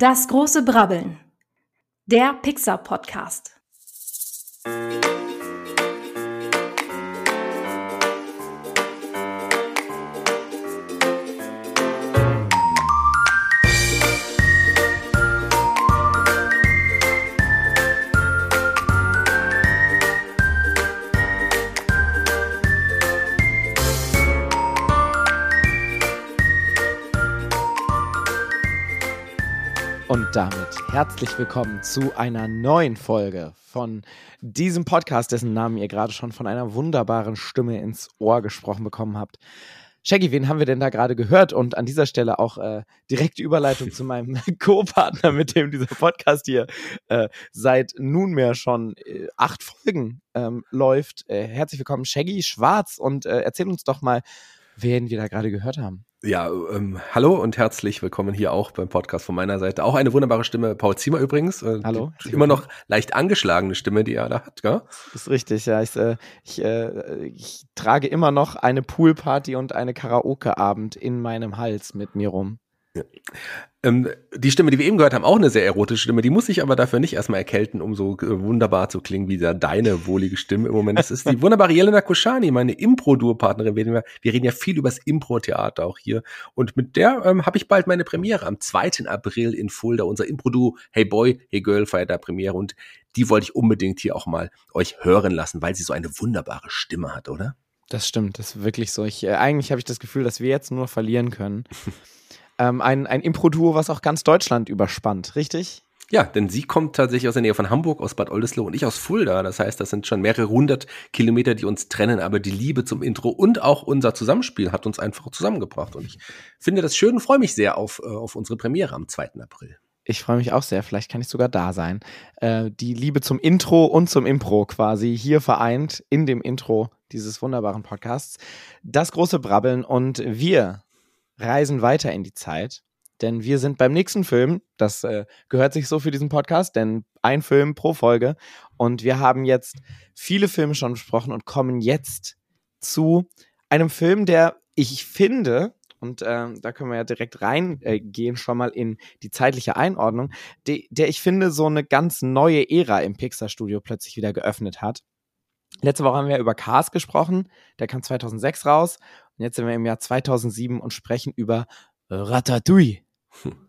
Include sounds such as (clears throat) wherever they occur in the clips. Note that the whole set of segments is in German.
Das große Brabbeln. Der Pixar-Podcast. Und damit herzlich willkommen zu einer neuen Folge von diesem Podcast, dessen Namen ihr gerade schon von einer wunderbaren Stimme ins Ohr gesprochen bekommen habt. Shaggy, wen haben wir denn da gerade gehört? Und an dieser Stelle auch äh, direkte Überleitung zu meinem (laughs) Co-Partner, mit dem dieser Podcast hier äh, seit nunmehr schon äh, acht Folgen ähm, läuft. Äh, herzlich willkommen, Shaggy Schwarz, und äh, erzähl uns doch mal, wen wir da gerade gehört haben. Ja, ähm, hallo und herzlich willkommen hier auch beim Podcast von meiner Seite. Auch eine wunderbare Stimme, Paul Ziemer übrigens. Äh, Hallo. Immer noch leicht angeschlagene Stimme, die er da hat, gell? Das ist richtig, ja. Ich, äh, ich, äh, ich trage immer noch eine Poolparty und eine Karaoke-Abend in meinem Hals mit mir rum. Ja. Ähm, die Stimme, die wir eben gehört haben, auch eine sehr erotische Stimme, die muss sich aber dafür nicht erstmal erkälten, um so äh, wunderbar zu klingen wie da deine wohlige Stimme im Moment. Das ist die wunderbare Jelena Koschani, meine Impro-Dur-Partnerin. Wir, wir reden ja viel übers Impro-Theater auch hier. Und mit der ähm, habe ich bald meine Premiere am 2. April in Fulda. Unser Impro-Duo Hey Boy, Hey Girl feiert da Premiere und die wollte ich unbedingt hier auch mal euch hören lassen, weil sie so eine wunderbare Stimme hat, oder? Das stimmt, das ist wirklich so. Ich, äh, eigentlich habe ich das Gefühl, dass wir jetzt nur verlieren können. (laughs) ähm, ein, ein Impro-Duo, was auch ganz Deutschland überspannt, richtig? Ja, denn sie kommt tatsächlich aus der Nähe von Hamburg, aus Bad Oldesloe und ich aus Fulda. Das heißt, das sind schon mehrere hundert Kilometer, die uns trennen, aber die Liebe zum Intro und auch unser Zusammenspiel hat uns einfach zusammengebracht. Und ich finde das schön und freue mich sehr auf, äh, auf unsere Premiere am 2. April. Ich freue mich auch sehr, vielleicht kann ich sogar da sein. Äh, die Liebe zum Intro und zum Impro quasi hier vereint in dem Intro dieses wunderbaren Podcasts. Das große Brabbeln und wir reisen weiter in die Zeit, denn wir sind beim nächsten Film. Das äh, gehört sich so für diesen Podcast, denn ein Film pro Folge. Und wir haben jetzt viele Filme schon besprochen und kommen jetzt zu einem Film, der ich finde, und äh, da können wir ja direkt reingehen, äh, schon mal in die zeitliche Einordnung, de, der ich finde, so eine ganz neue Ära im Pixar-Studio plötzlich wieder geöffnet hat. Letzte Woche haben wir über Cars gesprochen, der kam 2006 raus. Und jetzt sind wir im Jahr 2007 und sprechen über Ratatouille.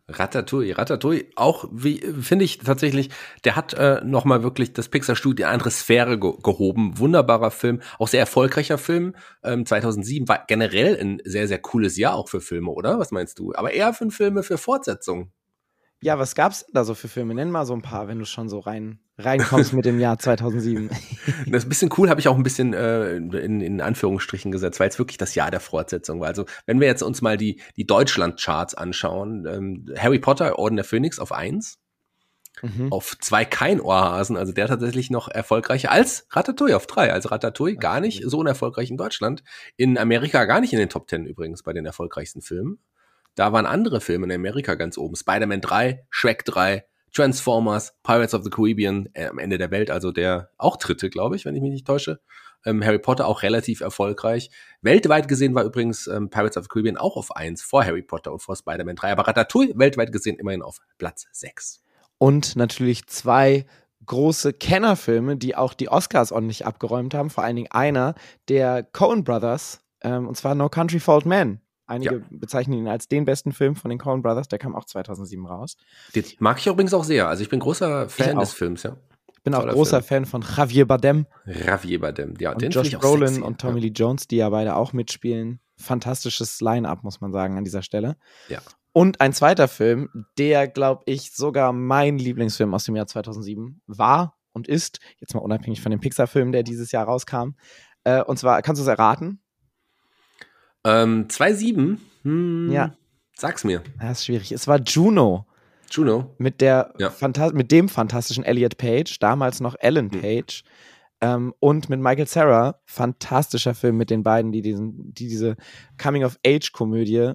Ratatouille, Ratatouille, auch wie finde ich tatsächlich, der hat äh, noch mal wirklich das Pixar Studio in eine andere Sphäre ge gehoben. Wunderbarer Film, auch sehr erfolgreicher Film. Ähm, 2007 war generell ein sehr sehr cooles Jahr auch für Filme, oder? Was meinst du? Aber eher für Filme für Fortsetzungen. Ja, was gab's da so für Filme? Nenn mal so ein paar, wenn du schon so rein reinkommst mit dem Jahr (laughs) 2007. Das ist ein bisschen cool, habe ich auch ein bisschen äh, in, in Anführungsstrichen gesetzt, weil es wirklich das Jahr der Fortsetzung war. Also wenn wir jetzt uns mal die, die Deutschland-Charts anschauen, ähm, Harry Potter, Orden der Phönix auf eins, mhm. auf zwei kein Ohrhasen, also der tatsächlich noch erfolgreicher als Ratatouille auf drei. Also Ratatouille gar nicht so unerfolgreich in Deutschland, in Amerika gar nicht in den Top Ten übrigens bei den erfolgreichsten Filmen. Da waren andere Filme in Amerika ganz oben. Spider-Man 3, Shrek 3, Transformers, Pirates of the Caribbean, äh, am Ende der Welt, also der auch dritte, glaube ich, wenn ich mich nicht täusche. Ähm, Harry Potter auch relativ erfolgreich. Weltweit gesehen war übrigens ähm, Pirates of the Caribbean auch auf eins vor Harry Potter und vor Spider-Man 3. Aber Ratatouille weltweit gesehen immerhin auf Platz 6. Und natürlich zwei große Kennerfilme, die auch die Oscars ordentlich abgeräumt haben. Vor allen Dingen einer der Coen Brothers, ähm, und zwar No Country for Old Men. Einige ja. bezeichnen ihn als den besten Film von den Coen Brothers. Der kam auch 2007 raus. Den mag ich übrigens auch sehr. Also ich bin großer Fan des Films, ja. Ich bin auch großer Film. Fan von Javier Bardem. Javier Bardem, ja. Und den Josh Brolin und Tommy ja. Lee Jones, die ja beide auch mitspielen. Fantastisches Line-Up, muss man sagen, an dieser Stelle. Ja. Und ein zweiter Film, der, glaube ich, sogar mein Lieblingsfilm aus dem Jahr 2007 war und ist, jetzt mal unabhängig von dem Pixar-Film, der dieses Jahr rauskam. Äh, und zwar, kannst du es erraten? Ähm, 2,7? Hm, ja. Sag's mir. Das ist schwierig. Es war Juno. Juno. Mit, der ja. mit dem fantastischen Elliot Page, damals noch Ellen hm. Page. Mhm. Ähm, und mit Michael Sarah. Fantastischer Film mit den beiden, die, diesen, die diese Coming-of-Age-Komödie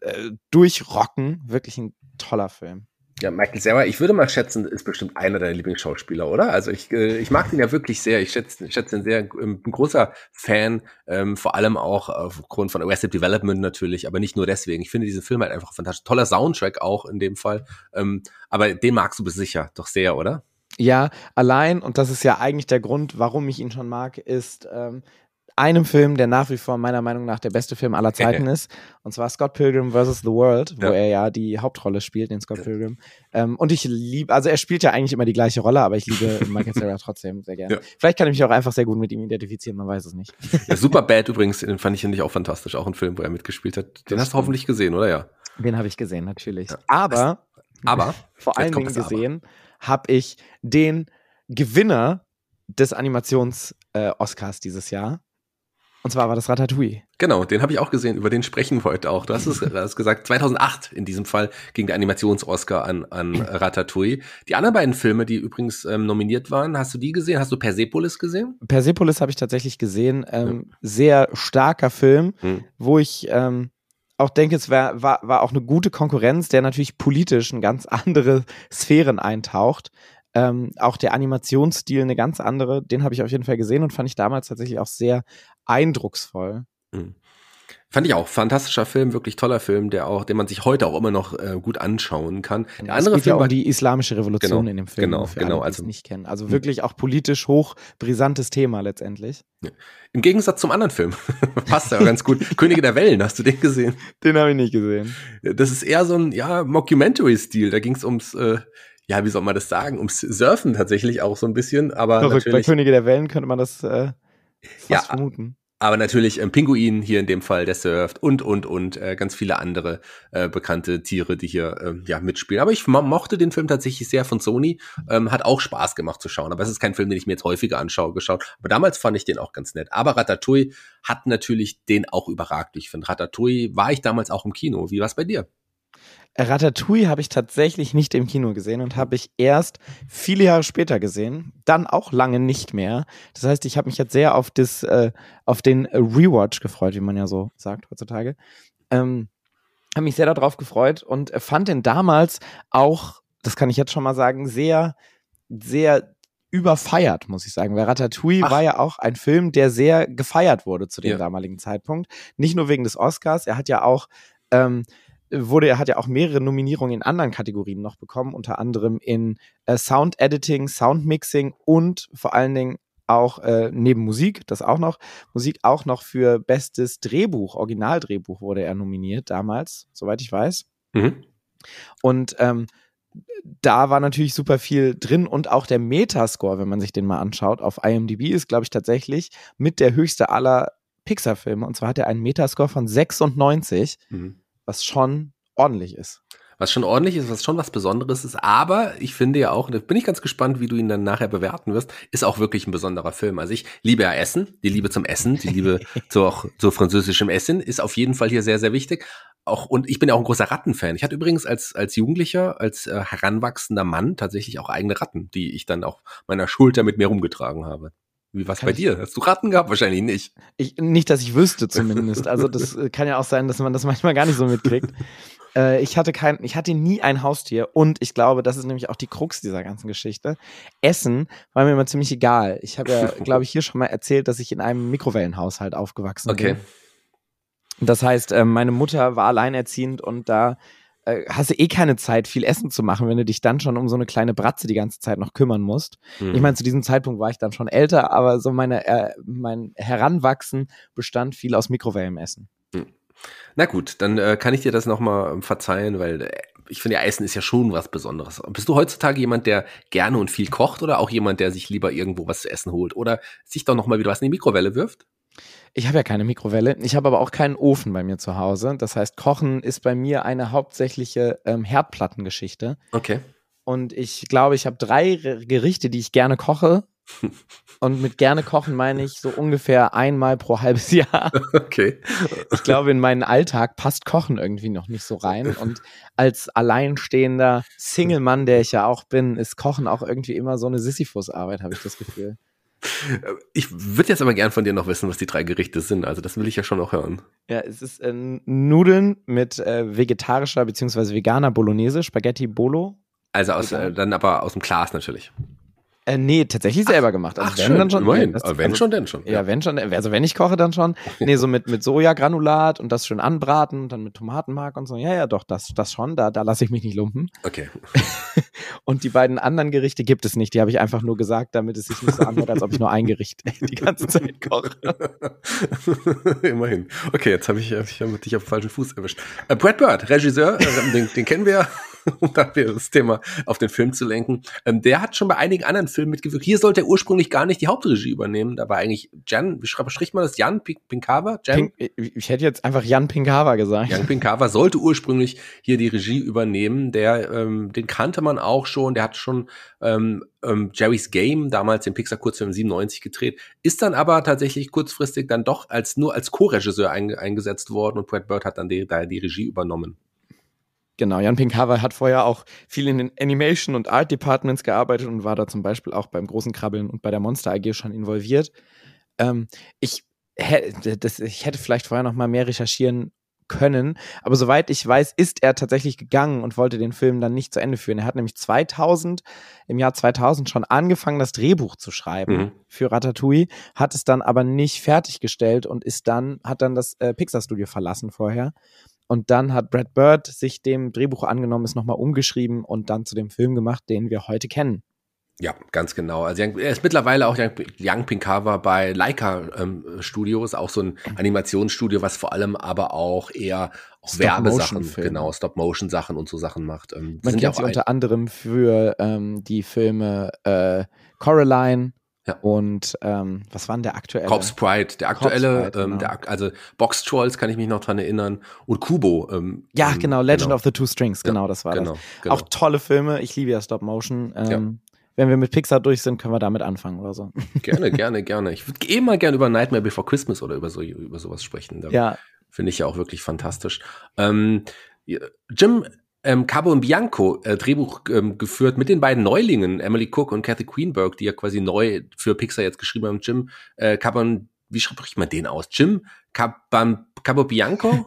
äh, durchrocken. Wirklich ein toller Film. Ja, Michael Cera, ich würde mal schätzen, ist bestimmt einer deiner Lieblingsschauspieler, oder? Also ich, äh, ich mag den ja wirklich sehr. Ich schätze, ich schätze ihn sehr. Ein großer Fan, ähm, vor allem auch aufgrund von Arrested Development natürlich, aber nicht nur deswegen. Ich finde diesen Film halt einfach fantastisch. Toller Soundtrack auch in dem Fall. Ähm, aber den magst du sicher doch sehr, oder? Ja, allein, und das ist ja eigentlich der Grund, warum ich ihn schon mag, ist, ähm, einem Film, der nach wie vor meiner Meinung nach der beste Film aller Zeiten (laughs) ist. Und zwar Scott Pilgrim vs. The World, wo ja. er ja die Hauptrolle spielt, den Scott Pilgrim. Ähm, und ich liebe, also er spielt ja eigentlich immer die gleiche Rolle, aber ich liebe (laughs) Michael Cera trotzdem sehr gerne. Ja. Vielleicht kann ich mich auch einfach sehr gut mit ihm identifizieren, man weiß es nicht. (laughs) Ja, Super Bad übrigens, den fand ich nämlich auch fantastisch. Auch ein Film, wo er mitgespielt hat. Den das hast du hoffentlich gesehen, oder ja? Den habe ich gesehen, natürlich. Aber, aber vor allen Dingen gesehen habe ich den Gewinner des Animations-Oscars äh, dieses Jahr. Und zwar war das Ratatouille. Genau, den habe ich auch gesehen, über den sprechen wir heute auch. Du hast es (laughs) hast gesagt, 2008 in diesem Fall ging der Animations-Oscar an, an Ratatouille. Die anderen beiden Filme, die übrigens ähm, nominiert waren, hast du die gesehen? Hast du Persepolis gesehen? Persepolis habe ich tatsächlich gesehen. Ähm, ja. Sehr starker Film, hm. wo ich ähm, auch denke, es wär, war, war auch eine gute Konkurrenz, der natürlich politisch in ganz (laughs) andere Sphären eintaucht. Ähm, auch der Animationsstil eine ganz andere, den habe ich auf jeden Fall gesehen und fand ich damals tatsächlich auch sehr eindrucksvoll. Mhm. Fand ich auch. Fantastischer Film, wirklich toller Film, der auch, den man sich heute auch immer noch äh, gut anschauen kann. Der es andere geht Film ja um die islamische Revolution genau, in dem Film. Genau, genau. Alle, also nicht kennen. Also wirklich auch politisch hoch brisantes Thema letztendlich. Ja. Im Gegensatz zum anderen Film. (laughs) Passt ja ganz gut. (laughs) Könige der Wellen, hast du den gesehen? Den habe ich nicht gesehen. Das ist eher so ein, ja, Mockumentary-Stil. Da ging es ums, äh, ja, wie soll man das sagen? Ums Surfen tatsächlich auch so ein bisschen. Aber Verrückt. Bei Könige der Wellen könnte man das äh, fast ja, vermuten. Aber natürlich ähm, Pinguin hier in dem Fall, der surft und, und, und äh, ganz viele andere äh, bekannte Tiere, die hier äh, ja mitspielen. Aber ich mo mochte den Film tatsächlich sehr von Sony. Ähm, hat auch Spaß gemacht zu schauen. Aber es ist kein Film, den ich mir jetzt häufiger anschaue, geschaut. Aber damals fand ich den auch ganz nett. Aber Ratatouille hat natürlich den auch überragt. Ich finde, Ratatouille war ich damals auch im Kino. Wie war es bei dir? Ratatouille habe ich tatsächlich nicht im Kino gesehen und habe ich erst viele Jahre später gesehen, dann auch lange nicht mehr. Das heißt, ich habe mich jetzt sehr auf das, äh, auf den Rewatch gefreut, wie man ja so sagt heutzutage. Ähm, habe mich sehr darauf gefreut und fand den damals auch, das kann ich jetzt schon mal sagen, sehr, sehr überfeiert, muss ich sagen. Weil Ratatouille Ach. war ja auch ein Film, der sehr gefeiert wurde zu dem ja. damaligen Zeitpunkt. Nicht nur wegen des Oscars, er hat ja auch ähm, wurde, er hat ja auch mehrere Nominierungen in anderen Kategorien noch bekommen, unter anderem in äh, Sound Editing, Sound Mixing und vor allen Dingen auch äh, neben Musik, das auch noch, Musik auch noch für bestes Drehbuch, Originaldrehbuch wurde er nominiert damals, soweit ich weiß. Mhm. Und ähm, da war natürlich super viel drin und auch der Metascore, wenn man sich den mal anschaut, auf IMDb ist, glaube ich, tatsächlich mit der höchste aller Pixar-Filme. Und zwar hat er einen Metascore von 96. Mhm was schon ordentlich ist. Was schon ordentlich ist, was schon was Besonderes ist, aber ich finde ja auch, und da bin ich ganz gespannt, wie du ihn dann nachher bewerten wirst, ist auch wirklich ein besonderer Film. Also ich liebe ja Essen, die Liebe zum Essen, die Liebe (laughs) zu, auch, zu französischem Essen ist auf jeden Fall hier sehr, sehr wichtig. Auch, und ich bin ja auch ein großer Rattenfan. Ich hatte übrigens als, als Jugendlicher, als äh, heranwachsender Mann tatsächlich auch eigene Ratten, die ich dann auf meiner Schulter mit mir rumgetragen habe. Wie was bei dir? Hast du Ratten gehabt? Wahrscheinlich nicht. Ich, nicht, dass ich wüsste (laughs) zumindest. Also das äh, kann ja auch sein, dass man das manchmal gar nicht so mitkriegt. (laughs) äh, ich hatte kein, ich hatte nie ein Haustier und ich glaube, das ist nämlich auch die Krux dieser ganzen Geschichte. Essen war mir immer ziemlich egal. Ich habe ja, (laughs) glaube ich, hier schon mal erzählt, dass ich in einem Mikrowellenhaushalt aufgewachsen okay. bin. Das heißt, äh, meine Mutter war alleinerziehend und da äh, hast du eh keine Zeit, viel Essen zu machen, wenn du dich dann schon um so eine kleine Bratze die ganze Zeit noch kümmern musst. Mhm. Ich meine, zu diesem Zeitpunkt war ich dann schon älter, aber so meine, äh, mein Heranwachsen bestand viel aus Mikrowellenessen. Mhm. Na gut, dann äh, kann ich dir das nochmal ähm, verzeihen, weil äh, ich finde, ja, Essen ist ja schon was Besonderes. Bist du heutzutage jemand, der gerne und viel kocht oder auch jemand, der sich lieber irgendwo was zu essen holt oder sich doch nochmal wieder was in die Mikrowelle wirft? Ich habe ja keine Mikrowelle. Ich habe aber auch keinen Ofen bei mir zu Hause. Das heißt, Kochen ist bei mir eine hauptsächliche ähm, Herdplattengeschichte. Okay. Und ich glaube, ich habe drei Gerichte, die ich gerne koche. (laughs) Und mit gerne kochen meine ich so ungefähr einmal pro halbes Jahr. Okay. Ich glaube, in meinen Alltag passt Kochen irgendwie noch nicht so rein. Und als alleinstehender Single-Mann, der ich ja auch bin, ist Kochen auch irgendwie immer so eine Sisyphus-Arbeit, habe ich das Gefühl. Ich würde jetzt aber gern von dir noch wissen, was die drei Gerichte sind. Also das will ich ja schon noch hören. Ja, es ist äh, Nudeln mit äh, vegetarischer bzw. veganer Bolognese, Spaghetti Bolo Also aus, äh, dann aber aus dem Glas natürlich. Äh, nee, tatsächlich selber gemacht. Also Ach, wenn schön, dann schon. immerhin. Das, Aber wenn also, schon, denn schon. Ja, wenn schon. Also wenn ich koche, dann schon. (laughs) Nee, so mit, mit Sojagranulat und das schön anbraten und dann mit Tomatenmark und so. Ja, ja, doch, das, das schon. Da, da lasse ich mich nicht lumpen. Okay. (laughs) Und die beiden anderen Gerichte gibt es nicht. Die habe ich einfach nur gesagt, damit es sich nicht so anhört, als ob ich nur ein Gericht (laughs) die ganze Zeit koche. Immerhin. Okay, jetzt habe ich, hab ich hab dich auf den falschen Fuß erwischt. Äh, Brad Bird, Regisseur, äh, den, den kennen wir, (laughs) um da wieder das Thema auf den Film zu lenken. Ähm, der hat schon bei einigen anderen Filmen mitgewirkt. Hier sollte er ursprünglich gar nicht die Hauptregie übernehmen. Da war eigentlich Jan, wie schreibt, spricht man das? Jan Pink- Pinkava? Jan? Pink, ich hätte jetzt einfach Jan Pinkava gesagt. Jan Pinkava sollte ursprünglich hier die Regie übernehmen. Der, ähm, den kannte man auch schon. Der hat schon ähm, ähm, Jerry's Game, damals den Pixar-Kurzfilm 97 gedreht, ist dann aber tatsächlich kurzfristig dann doch als nur als Co-Regisseur einge eingesetzt worden und Brad Bird hat dann die, da die Regie übernommen. Genau, Jan Pinkava hat vorher auch viel in den Animation- und Art-Departments gearbeitet und war da zum Beispiel auch beim großen Krabbeln und bei der Monster AG schon involviert. Ähm, ich, hä- das, ich hätte vielleicht vorher noch mal mehr recherchieren können, aber soweit ich weiß, ist er tatsächlich gegangen und wollte den Film dann nicht zu Ende führen. Er hat nämlich 2000, im Jahr 2000 schon angefangen, das Drehbuch zu schreiben Mhm. für Ratatouille, hat es dann aber nicht fertiggestellt und ist dann, hat dann das äh, Pixar-Studio verlassen vorher. Und dann hat Brad Bird sich dem Drehbuch angenommen, ist nochmal umgeschrieben und dann zu dem Film gemacht, den wir heute kennen. Ja, ganz genau. Also er ist mittlerweile auch Young Pinkava bei Leica ähm, Studios, auch so ein Animationsstudio, was vor allem aber auch eher auch Werbesachen, Stop-Motion-Filme. genau, Stop-Motion-Sachen und so Sachen macht. Ähm, Man sind ja kennt sie auch unter anderem für ähm, die Filme äh, Coraline Ja. und ähm, was war denn der aktuelle? Corpse Pride, der aktuelle, Pride, ähm, genau. der, ak- also Box Trolls kann ich mich noch dran erinnern und Kubo. Ähm, Ja, ähm, genau, Legend of the Two Strings, genau, das war genau, das. genau. Auch tolle Filme, ich liebe ja Stop Motion. Ähm, Wenn wir mit Pixar durch sind, können wir damit anfangen oder so. (laughs) gerne, gerne, gerne. Ich würde eh mal gerne über Nightmare Before Christmas oder über so über sowas sprechen. Da Ja, Finde ich ja auch wirklich fantastisch. Ähm, Jim ähm, Cabo und Bianco äh, Drehbuch ähm, geführt mit den beiden Neulingen, Emily Cook und Kathy Queenberg, die ja quasi neu für Pixar jetzt geschrieben haben. Jim äh, Caban, wie spricht man den aus? Jim Caban, Cabo Bianco?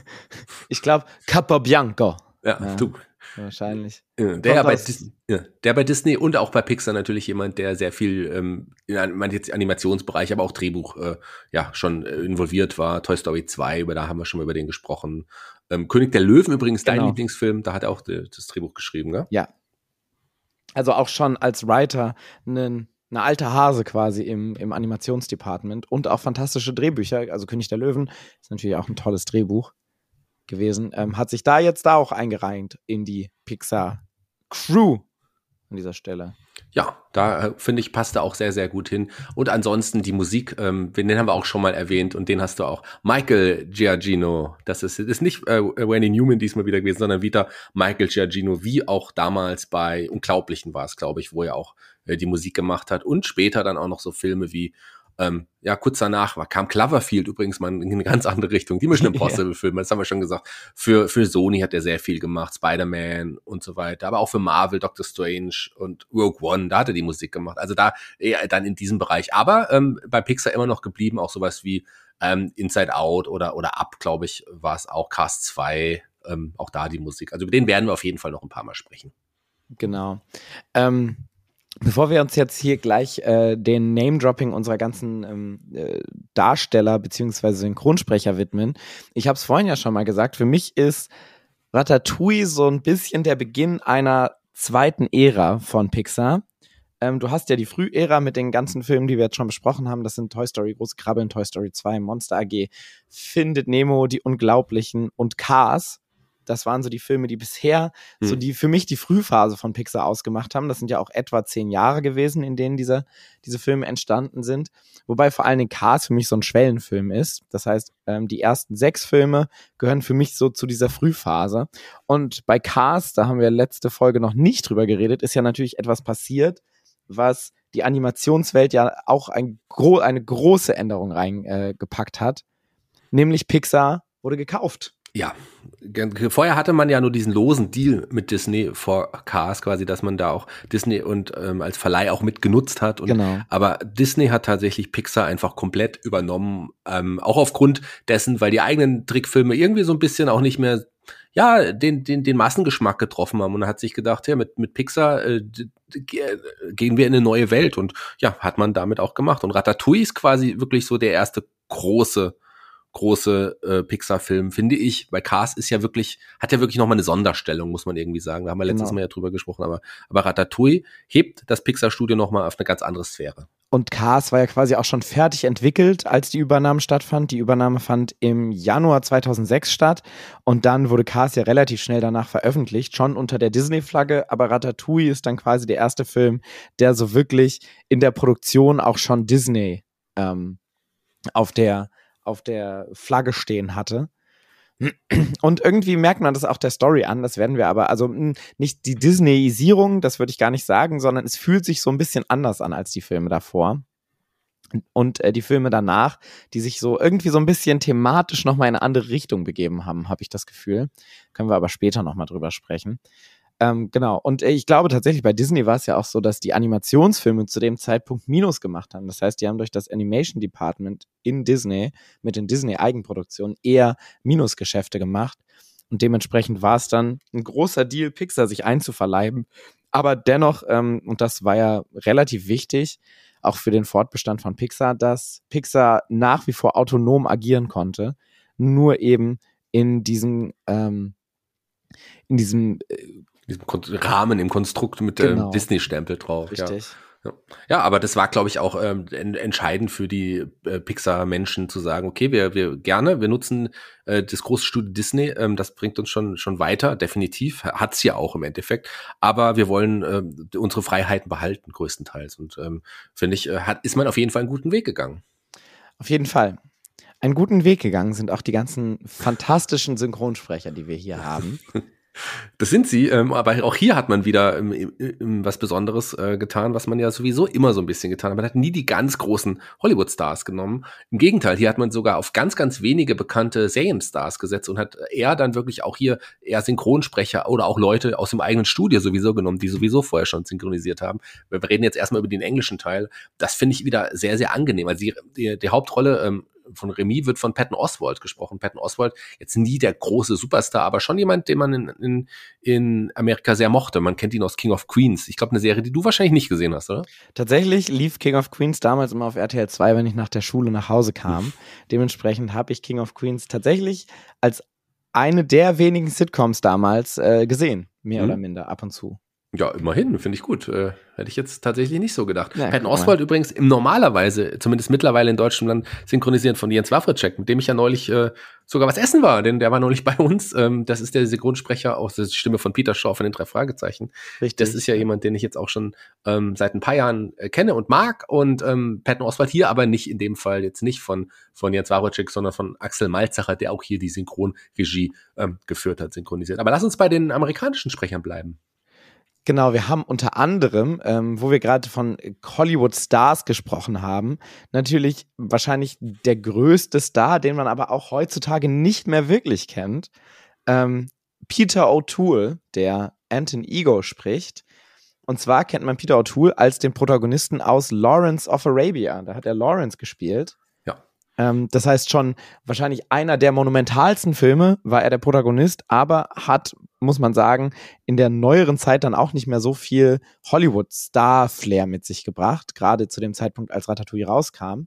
(laughs) ich glaube Capobianco. ja, Ja. du. Wahrscheinlich. Ja, der, bei Dis ja, der bei Disney und auch bei Pixar natürlich jemand, der sehr viel ähm, in man jetzt Animationsbereich, aber auch Drehbuch äh, ja schon äh, involviert war. Toy Story 2, über da haben wir schon mal über den gesprochen. Ähm, König der Löwen übrigens, dein Genau. Lieblingsfilm, da hat er auch de, das Drehbuch geschrieben, gell? Ja. Also auch schon als Writer eine eine alte Hase quasi im, im Animationsdepartment und auch fantastische Drehbücher. Also König der Löwen ist natürlich auch ein tolles Drehbuch gewesen. Ähm, hat sich da jetzt da auch eingereiht in die Pixar Crew an dieser Stelle. Ja, da äh, finde ich, passt er auch sehr, sehr gut hin. Und ansonsten die Musik, ähm, den haben wir auch schon mal erwähnt und den hast du auch. Michael Giacchino, das ist, ist nicht äh, Wendy Newman diesmal wieder gewesen, sondern wieder Michael Giacchino, wie auch damals bei Unglaublichen war es, glaube ich, wo er auch äh, die Musik gemacht hat. Und später dann auch noch so Filme wie, ähm, ja, kurz danach war, kam Cloverfield übrigens mal in eine ganz andere Richtung. Die Mission (laughs) Impossible Filme, das haben wir schon gesagt. Für, für Sony hat er sehr viel gemacht, Spider-Man und so weiter, aber auch für Marvel, Doctor Strange und Rogue One, da hat er die Musik gemacht. Also da eher dann in diesem Bereich. Aber ähm, bei Pixar immer noch geblieben, auch sowas wie ähm, Inside Out oder, oder Up, glaube ich, war es auch, Cast 2, ähm, auch da die Musik. Also über den werden wir auf jeden Fall noch ein paar Mal sprechen. Genau. Ähm, bevor wir uns jetzt hier gleich äh, den Name-Dropping unserer ganzen ähm, äh, Darsteller bzw. Synchronsprecher widmen, ich habe es vorhin ja schon mal gesagt, für mich ist Ratatouille so ein bisschen der Beginn einer zweiten Ära von Pixar. Ähm, du hast ja die Frühära mit den ganzen Filmen, die wir jetzt schon besprochen haben. Das sind Toy Story, Große Krabbeln, Toy Story 2, Monster AG, Findet Nemo, Die Unglaublichen und Cars. Das waren so die Filme, die bisher so Hm. die für mich die Frühphase von Pixar ausgemacht haben. Das sind ja auch etwa zehn Jahre gewesen, in denen diese, diese Filme entstanden sind. Wobei vor allen Dingen Cars für mich so ein Schwellenfilm ist. Das heißt, ähm, die ersten sechs Filme gehören für mich so zu dieser Frühphase. Und bei Cars, da haben wir letzte Folge noch nicht drüber geredet, ist ja natürlich etwas passiert, was die Animationswelt ja auch ein gro eine große Änderung reingepackt äh, hat. Nämlich Pixar wurde gekauft. Ja, vorher hatte man ja nur diesen losen Deal mit Disney vor Cars quasi, dass man da auch Disney und ähm, als Verleih auch mit genutzt hat. Und, Genau. Aber Disney hat tatsächlich Pixar einfach komplett übernommen, ähm, auch aufgrund dessen, weil die eigenen Trickfilme irgendwie so ein bisschen auch nicht mehr ja, den, den, den Massengeschmack getroffen haben und hat sich gedacht, ja, mit, mit Pixar äh, gehen wir in eine neue Welt und ja, hat man damit auch gemacht. Und Ratatouille ist quasi wirklich so der erste große große äh, Pixar-Film, finde ich, weil Cars ist ja wirklich, hat ja wirklich nochmal eine Sonderstellung, muss man irgendwie sagen. Da haben wir letztes genau. Mal ja drüber gesprochen, aber, aber Ratatouille hebt das Pixar-Studio nochmal auf eine ganz andere Sphäre. Und Cars war ja quasi auch schon fertig entwickelt, als die Übernahme stattfand. Die Übernahme fand im Januar 2006 statt und dann wurde Cars ja relativ schnell danach veröffentlicht, schon unter der Disney-Flagge. Aber Ratatouille ist dann quasi der erste Film, der so wirklich in der Produktion auch schon Disney ähm, auf der auf der Flagge stehen hatte. Und irgendwie merkt man das auch der Story an, das werden wir aber, also hm, nicht die Disneyisierung, das würde ich gar nicht sagen, sondern es fühlt sich so ein bisschen anders an als die Filme davor. Und äh, die Filme danach, die sich so irgendwie so ein bisschen thematisch nochmal in eine andere Richtung begeben haben, habe ich das Gefühl. Können wir aber später nochmal drüber sprechen. Ähm, genau. Und äh, ich glaube tatsächlich, bei Disney war es ja auch so, dass die Animationsfilme zu dem Zeitpunkt Minus gemacht haben. Das heißt, die haben durch das Animation Department in Disney mit den Disney-Eigenproduktionen eher Minusgeschäfte gemacht. Und dementsprechend war es dann ein großer Deal, Pixar sich einzuverleiben. Aber dennoch, ähm, und das war ja relativ wichtig, auch für den Fortbestand von Pixar, dass Pixar nach wie vor autonom agieren konnte, nur eben in diesem ähm, in diesem diesem Rahmen im Konstrukt mit dem genau. Disney-Stempel drauf. Richtig. Ja. Ja, aber das war, glaube ich, auch ähm, entscheidend für die äh, Pixar-Menschen zu sagen, okay, wir, wir gerne, wir nutzen äh, das große Studio Disney, ähm, das bringt uns schon, schon weiter, definitiv, hat's ja auch im Endeffekt, aber wir wollen äh, unsere Freiheiten behalten, größtenteils. Und ähm, finde ich, äh, hat, ist man auf jeden Fall einen guten Weg gegangen. Auf jeden Fall. Einen guten Weg gegangen sind auch die ganzen fantastischen Synchronsprecher, die wir hier haben. (laughs) Das sind sie, ähm, aber auch hier hat man wieder ähm, ähm, was Besonderes äh, getan, was man ja sowieso immer so ein bisschen getan hat. Man hat nie die ganz großen Hollywood-Stars genommen. Im Gegenteil, hier hat man sogar auf ganz, ganz wenige bekannte Serienstars gesetzt und hat eher dann wirklich auch hier eher Synchronsprecher oder auch Leute aus dem eigenen Studio sowieso genommen, die sowieso vorher schon synchronisiert haben. Wir reden jetzt erstmal über den englischen Teil. Das finde ich wieder sehr, sehr angenehm. Also die, die, die Hauptrolle ähm, von Remy wird von Patton Oswald gesprochen. Patton Oswald, jetzt nie der große Superstar, aber schon jemand, den man in, in, in Amerika sehr mochte. Man kennt ihn aus King of Queens. Ich glaube, eine Serie, die du wahrscheinlich nicht gesehen hast, oder? Tatsächlich lief King of Queens damals immer auf RTL 2, wenn ich nach der Schule nach Hause kam. Dementsprechend habe ich King of Queens tatsächlich als eine der wenigen Sitcoms damals äh, gesehen, mehr mhm. oder minder ab und zu. Ja, immerhin, finde ich gut. Äh, hätte ich jetzt tatsächlich nicht so gedacht. Ja, Patton Oswald übrigens im normalerweise, zumindest mittlerweile in Deutschland, synchronisiert von Jens Wawritschek, mit dem ich ja neulich äh, sogar was essen war, denn der war neulich (laughs) bei uns. Ähm, das ist der Synchronsprecher aus der Stimme von Peter Shaw von den drei Fragezeichen. Richtig. Das ist ja jemand, den ich jetzt auch schon ähm, seit ein paar Jahren äh, kenne und mag. Und ähm, Patton Oswald hier aber nicht in dem Fall jetzt nicht von, von Jens Wawritschek, sondern von Axel Malzacher, der auch hier die Synchronregie ähm, geführt hat, synchronisiert. Aber lass uns bei den amerikanischen Sprechern bleiben. Genau, wir haben unter anderem, ähm, wo wir gerade von Hollywood Stars gesprochen haben, natürlich wahrscheinlich der größte Star, den man aber auch heutzutage nicht mehr wirklich kennt. Ähm, Peter O'Toole, der Anton Ego spricht. Und zwar kennt man Peter O'Toole als den Protagonisten aus Lawrence of Arabia. Da hat er Lawrence gespielt. Ähm, das heißt schon, wahrscheinlich einer der monumentalsten Filme war er der Protagonist, aber hat, muss man sagen, in der neueren Zeit dann auch nicht mehr so viel Hollywood-Star-Flair mit sich gebracht, gerade zu dem Zeitpunkt, als Ratatouille rauskam.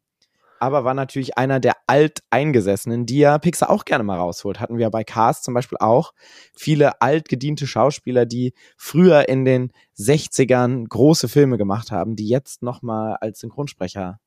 Aber war natürlich einer der Alteingesessenen, die ja Pixar auch gerne mal rausholt. Hatten wir bei Cast zum Beispiel auch viele altgediente Schauspieler, die früher in den 60ern große Filme gemacht haben, die jetzt nochmal als Synchronsprecher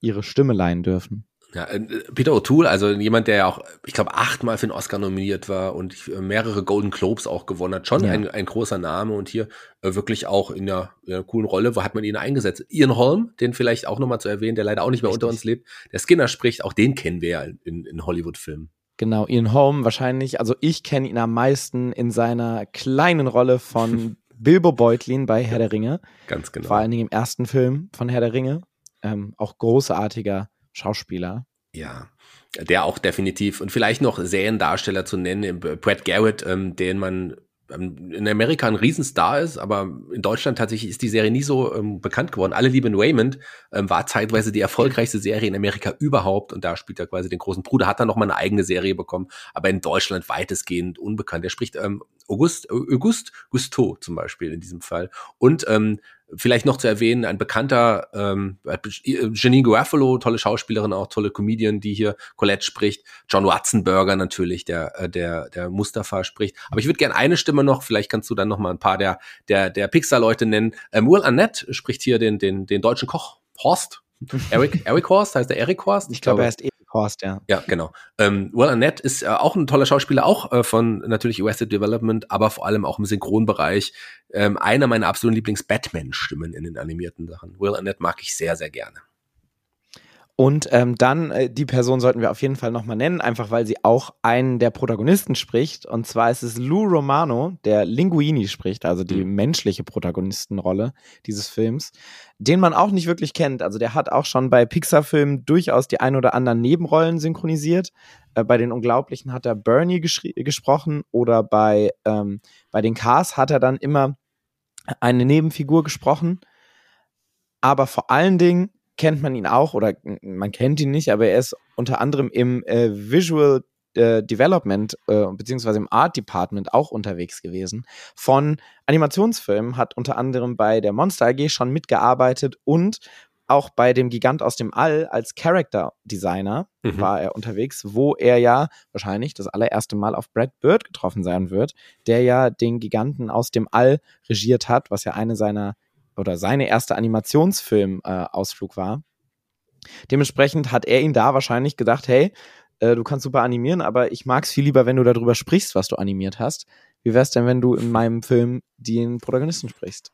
ihre Stimme leihen dürfen. Ja, äh, Peter O'Toole, also jemand, der ja auch, ich glaube, achtmal für den Oscar nominiert war und mehrere Golden Globes auch gewonnen hat. Schon ja. ein, ein großer Name und hier äh, wirklich auch in einer, in einer, coolen Rolle. Wo hat man ihn eingesetzt? Ian Holm, den vielleicht auch nochmal zu erwähnen, der leider auch nicht mehr Richtig. unter uns lebt. Der Skinner spricht, auch den kennen wir ja in, in Hollywood-Filmen. Genau, Ian Holm wahrscheinlich, also ich kenne ihn am meisten in seiner kleinen Rolle von (laughs) Bilbo Beutlin bei Herr der Ringe. Ganz genau. Vor allen Dingen im ersten Film von Herr der Ringe. Ähm, auch großartiger Schauspieler. Ja, der auch definitiv und vielleicht noch Seriendarsteller zu nennen, Brad Garrett, ähm, den man ähm, in Amerika ein Riesenstar ist, aber in Deutschland tatsächlich ist die Serie nie so ähm, bekannt geworden. Alle lieben Raymond ähm, war zeitweise die erfolgreichste Serie in Amerika überhaupt und da spielt er quasi den großen Bruder, hat dann noch mal eine eigene Serie bekommen, aber in Deutschland weitestgehend unbekannt. Er spricht ähm, August, August Gusteau zum Beispiel in diesem Fall und ähm, Vielleicht noch zu erwähnen, ein bekannter ähm, Janine Garofalo, tolle Schauspielerin, auch tolle Comedian, die hier Colette spricht. John Watzenberger natürlich, der äh, der der Mustafa spricht. Aber ich würde gerne eine Stimme noch, vielleicht kannst du dann noch mal ein paar der der der Pixar-Leute nennen. Ähm, Will Arnett spricht hier den den den deutschen Koch Horst. (laughs) Eric Eric Horst heißt der Eric Horst. Ich, ich glaube, er ist Horst, ja. Ja, genau. Ähm, Will Arnett ist äh, auch ein toller Schauspieler, auch äh, von natürlich Arrested Development, aber vor allem auch im Synchronbereich. Ähm, einer meiner absoluten Lieblings-Batman-Stimmen in den animierten Sachen. Will Arnett mag ich sehr, sehr gerne. Und ähm, dann, äh, die Person sollten wir auf jeden Fall nochmal nennen, einfach weil sie auch einen der Protagonisten spricht. Und zwar ist es Lou Romano, der Linguini spricht, also die mhm. menschliche Protagonistenrolle dieses Films, den man auch nicht wirklich kennt. Also der hat auch schon bei Pixar-Filmen durchaus die ein oder anderen Nebenrollen synchronisiert. Äh, bei den Unglaublichen hat er Bernie gesprochen oder bei, ähm, bei den Cars hat er dann immer eine Nebenfigur gesprochen. Aber vor allen Dingen kennt man ihn auch oder man kennt ihn nicht, aber er ist unter anderem im äh, Visual äh, Development äh, beziehungsweise im Art Department auch unterwegs gewesen. Von Animationsfilmen hat unter anderem bei der Monster AG schon mitgearbeitet und auch bei dem Gigant aus dem All als Character Designer mhm. war er unterwegs, wo er ja wahrscheinlich das allererste Mal auf Brad Bird getroffen sein wird, der ja den Giganten aus dem All regiert hat, was ja eine seiner oder seine erste Animationsfilm-Ausflug äh, war. Dementsprechend hat er ihn da wahrscheinlich gedacht, hey, äh, du kannst super animieren, aber ich mag es viel lieber, wenn du darüber sprichst, was du animiert hast. Wie wär's denn, wenn du in meinem Film den Protagonisten sprichst?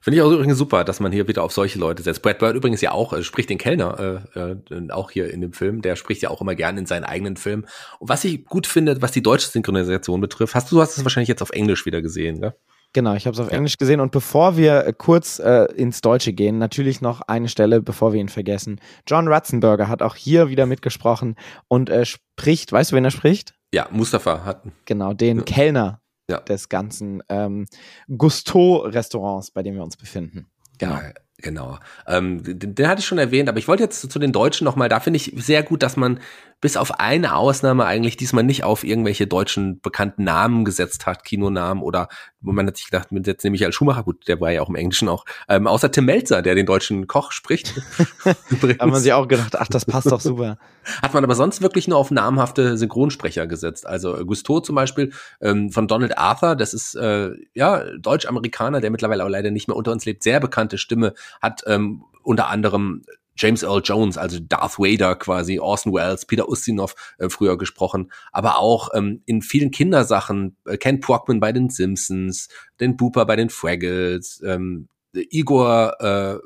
Finde ich auch übrigens super, dass man hier wieder auf solche Leute setzt. Brad Bird übrigens ja auch, äh, spricht den Kellner, äh, äh, auch hier in dem Film. Der spricht ja auch immer gerne in seinen eigenen Filmen. Und was ich gut finde, was die deutsche Synchronisation betrifft, hast du, du hast es wahrscheinlich jetzt auf Englisch wieder gesehen, ne? Genau, ich habe es auf. Englisch gesehen. Und bevor wir äh, kurz äh, ins Deutsche gehen, natürlich noch eine Stelle, bevor wir ihn vergessen. John Ratzenberger hat auch hier wieder mitgesprochen und äh, spricht, weißt du, wen er spricht? Ja, Mustafa hat. Genau, den ja. Kellner ja. des ganzen ähm, Gusto-Restaurants, bei dem wir uns befinden. Genau. Ja, genau. Ähm, den, den, hatte ich schon erwähnt, aber ich wollte jetzt zu den Deutschen nochmal, da finde ich sehr gut, dass man bis auf eine Ausnahme eigentlich diesmal nicht auf irgendwelche deutschen bekannten Namen gesetzt hat, Kinonamen oder wo man hat sich gedacht, man setzt nämlich als Schumacher, gut, der war ja auch im Englischen auch, ähm, außer Tim Melzer, der den deutschen Koch spricht. (laughs) da haben man sich auch gedacht, ach, das passt doch super. Hat man aber sonst wirklich nur auf namhafte Synchronsprecher gesetzt. Also Gusto zum Beispiel ähm, von Donald Arthur, das ist äh, ja Deutsch-Amerikaner, der mittlerweile auch leider nicht mehr unter uns lebt, sehr bekannte Stimme, hat ähm, unter anderem James Earl Jones, also Darth Vader quasi, Orson Welles, Peter Ustinov äh, früher gesprochen, aber auch ähm, in vielen Kindersachen, äh, Ken Brockman bei den Simpsons, den Booper bei den Fraggles, ähm, Igor äh,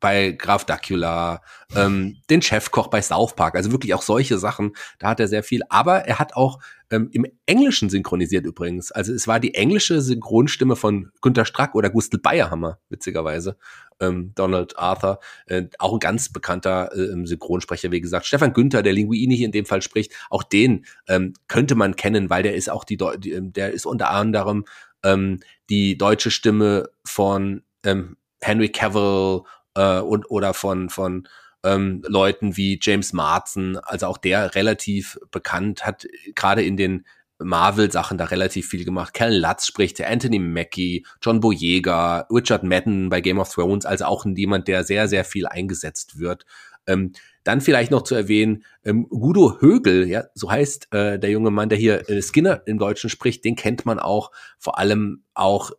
bei Graf Dacula, ähm, den Chefkoch bei South Park, also wirklich auch solche Sachen, da hat er sehr viel, aber er hat auch ähm, im Englischen synchronisiert übrigens, also es war die englische Synchronstimme von Günter Strack oder Gustl Bayerhammer, witzigerweise, ähm, Donald Arthur, äh, auch ein ganz bekannter äh, Synchronsprecher, wie gesagt, Stefan Günther, der Linguini hier in dem Fall spricht, auch den ähm, könnte man kennen, weil der ist auch die, die ähm, der ist unter anderem ähm, die deutsche Stimme von ähm, Henry Cavill äh, und oder von von ähm, Leuten wie James Marsden, also auch der relativ bekannt, hat gerade in den Marvel-Sachen da relativ viel gemacht. Cal Lutz spricht, Anthony Mackie, John Boyega, Richard Madden bei Game of Thrones, also auch jemand, der sehr, sehr viel eingesetzt wird. Ähm, dann vielleicht noch zu erwähnen, ähm, Gudo Högel, ja, so heißt äh, der junge Mann, der hier äh, Skinner im Deutschen spricht, den kennt man auch vor allem auch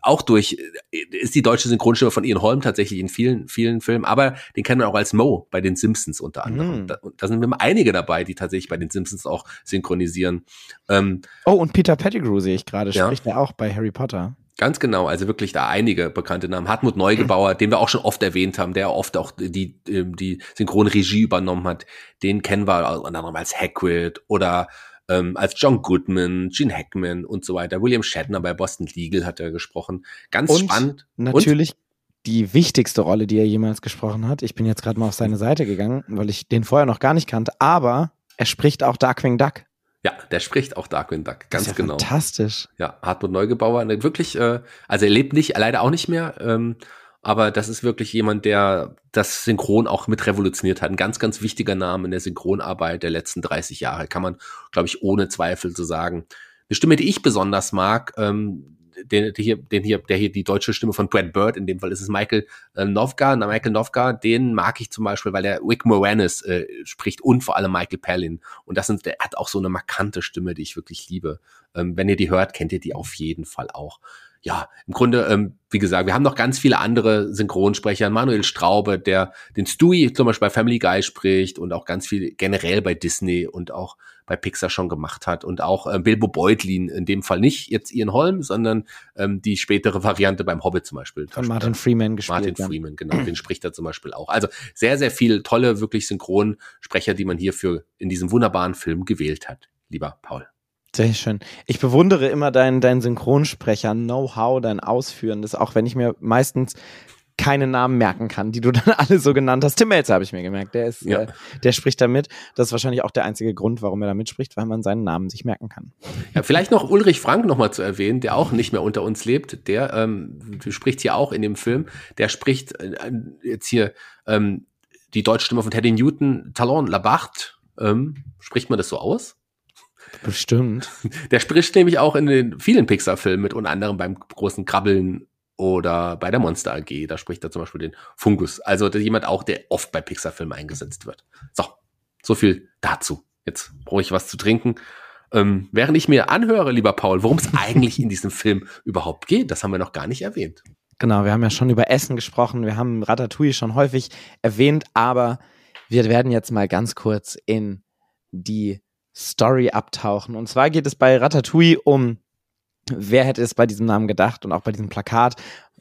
auch durch, ist die deutsche Synchronstimme von Ian Holm tatsächlich in vielen, vielen Filmen, aber den kennt man auch als Mo bei den Simpsons unter anderem. Mm. Da, da, sind immer einige dabei, die tatsächlich bei den Simpsons auch synchronisieren. Ähm, oh, und Peter Pettigrew sehe ich gerade, spricht ja. er auch bei Harry Potter. Ganz genau, also wirklich da einige bekannte Namen. Hartmut Neugebauer, den wir auch schon oft erwähnt haben, der oft auch die, die Synchronregie übernommen hat, den kennen wir unter anderem als Hagrid oder ähm, als John Goodman, Gene Hackman und so weiter. William Shatner bei Boston Legal hat er gesprochen. Ganz und spannend. Natürlich und? die wichtigste Rolle, die er jemals gesprochen hat. Ich bin jetzt gerade mal auf seine Seite gegangen, weil ich den vorher noch gar nicht kannte, aber er spricht auch Darkwing Duck. Ja, der spricht auch Darkwing Duck, ganz ja genau. Fantastisch. Ja, Hartmut Neugebauer, ne, wirklich, äh, also er lebt nicht, leider auch nicht mehr, ähm, aber das ist wirklich jemand, der das Synchron auch mit revolutioniert hat. Ein ganz, ganz wichtiger Name in der Synchronarbeit der letzten 30 Jahre, kann man, glaube ich, ohne Zweifel so sagen. Eine Stimme, die ich besonders mag, ähm, den, den hier, den hier, der hier die deutsche Stimme von Brad Bird, in dem Fall ist es Michael äh, Novka, na, Michael Novka, den mag ich zum Beispiel, weil der Wick Moranis äh, spricht und vor allem Michael Palin. Und das sind, der hat auch so eine markante Stimme, die ich wirklich liebe. Ähm, wenn ihr die hört, kennt ihr die auf jeden Fall auch ja, im Grunde, ähm, wie gesagt, wir haben noch ganz viele andere Synchronsprecher. Manuel Straube, der den Stewie zum Beispiel bei Family Guy spricht und auch ganz viel generell bei Disney und auch bei Pixar schon gemacht hat. Und auch äh, Bilbo Beutlin, in dem Fall nicht jetzt Ian Holm, sondern ähm, die spätere Variante beim Hobbit zum Beispiel. Von Martin Freeman gespielt. Martin ja. Freeman, genau, den spricht er zum Beispiel auch. Also sehr, sehr viele tolle, wirklich Synchronsprecher, die man hierfür in diesem wunderbaren Film gewählt hat, lieber Paul. Sehr schön. Ich bewundere immer deinen dein Synchronsprecher, Know-how, dein Ausführen. Das auch wenn ich mir meistens keine Namen merken kann, die du (laughs) dann alle so genannt hast. Tim Melzer habe ich mir gemerkt, der ist, ja. äh, der spricht da mit. Das ist wahrscheinlich auch der einzige Grund, warum er da mitspricht, weil man seinen Namen sich merken kann. Ja, vielleicht noch Ulrich Frank nochmal zu erwähnen, der auch nicht mehr unter uns lebt. Der ähm, spricht hier auch in dem Film. Der spricht äh, jetzt hier ähm, die deutsche Stimme von Teddy Newton, Talon Labarthe. Ähm, spricht man das so aus? Bestimmt. (laughs) Der spricht nämlich auch in den vielen Pixar-Filmen mit, unter anderem beim großen Krabbeln oder bei der Monster AG. Da spricht er zum Beispiel den Fungus. Also jemand auch, der oft bei Pixar-Filmen eingesetzt wird. So, so viel dazu. Jetzt brauche ich was zu trinken. Ähm, während ich mir anhöre, lieber Paul, worum es (laughs) eigentlich in diesem Film überhaupt geht, das haben wir noch gar nicht erwähnt. Genau, wir haben ja schon über Essen gesprochen, wir haben Ratatouille schon häufig erwähnt, aber wir werden jetzt mal ganz kurz in die Story abtauchen. Und zwar geht es bei Ratatouille um, wer hätte es bei diesem Namen gedacht und auch bei diesem Plakat.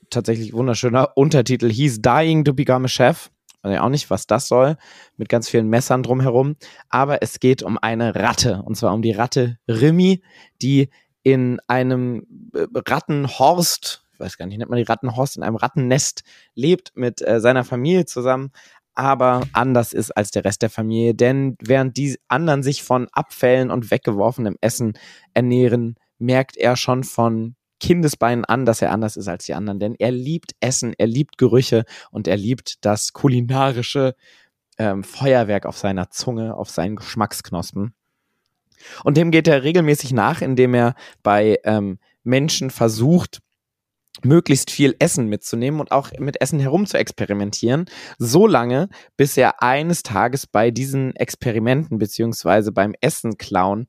Tatsächlich wunderschöner Untertitel. He's dying to become a chef. Also auch nicht, was das soll, mit ganz vielen Messern drumherum. Aber es geht um eine Ratte. Und zwar um die Ratte Rimi, die in einem äh, Rattenhorst, ich weiß gar nicht, nennt man die Rattenhorst, in einem Rattennest lebt mit äh, seiner Familie zusammen aber anders ist als der Rest der Familie. Denn während die anderen sich von Abfällen und weggeworfenem Essen ernähren, merkt er schon von Kindesbeinen an, dass er anders ist als die anderen. Denn er liebt Essen, er liebt Gerüche und er liebt das kulinarische ähm, Feuerwerk auf seiner Zunge, auf seinen Geschmacksknospen. Und dem geht er regelmäßig nach, indem er bei ähm, Menschen versucht, möglichst viel Essen mitzunehmen und auch mit Essen herum zu experimentieren, so lange, bis er eines Tages bei diesen Experimenten beziehungsweise beim Essen klauen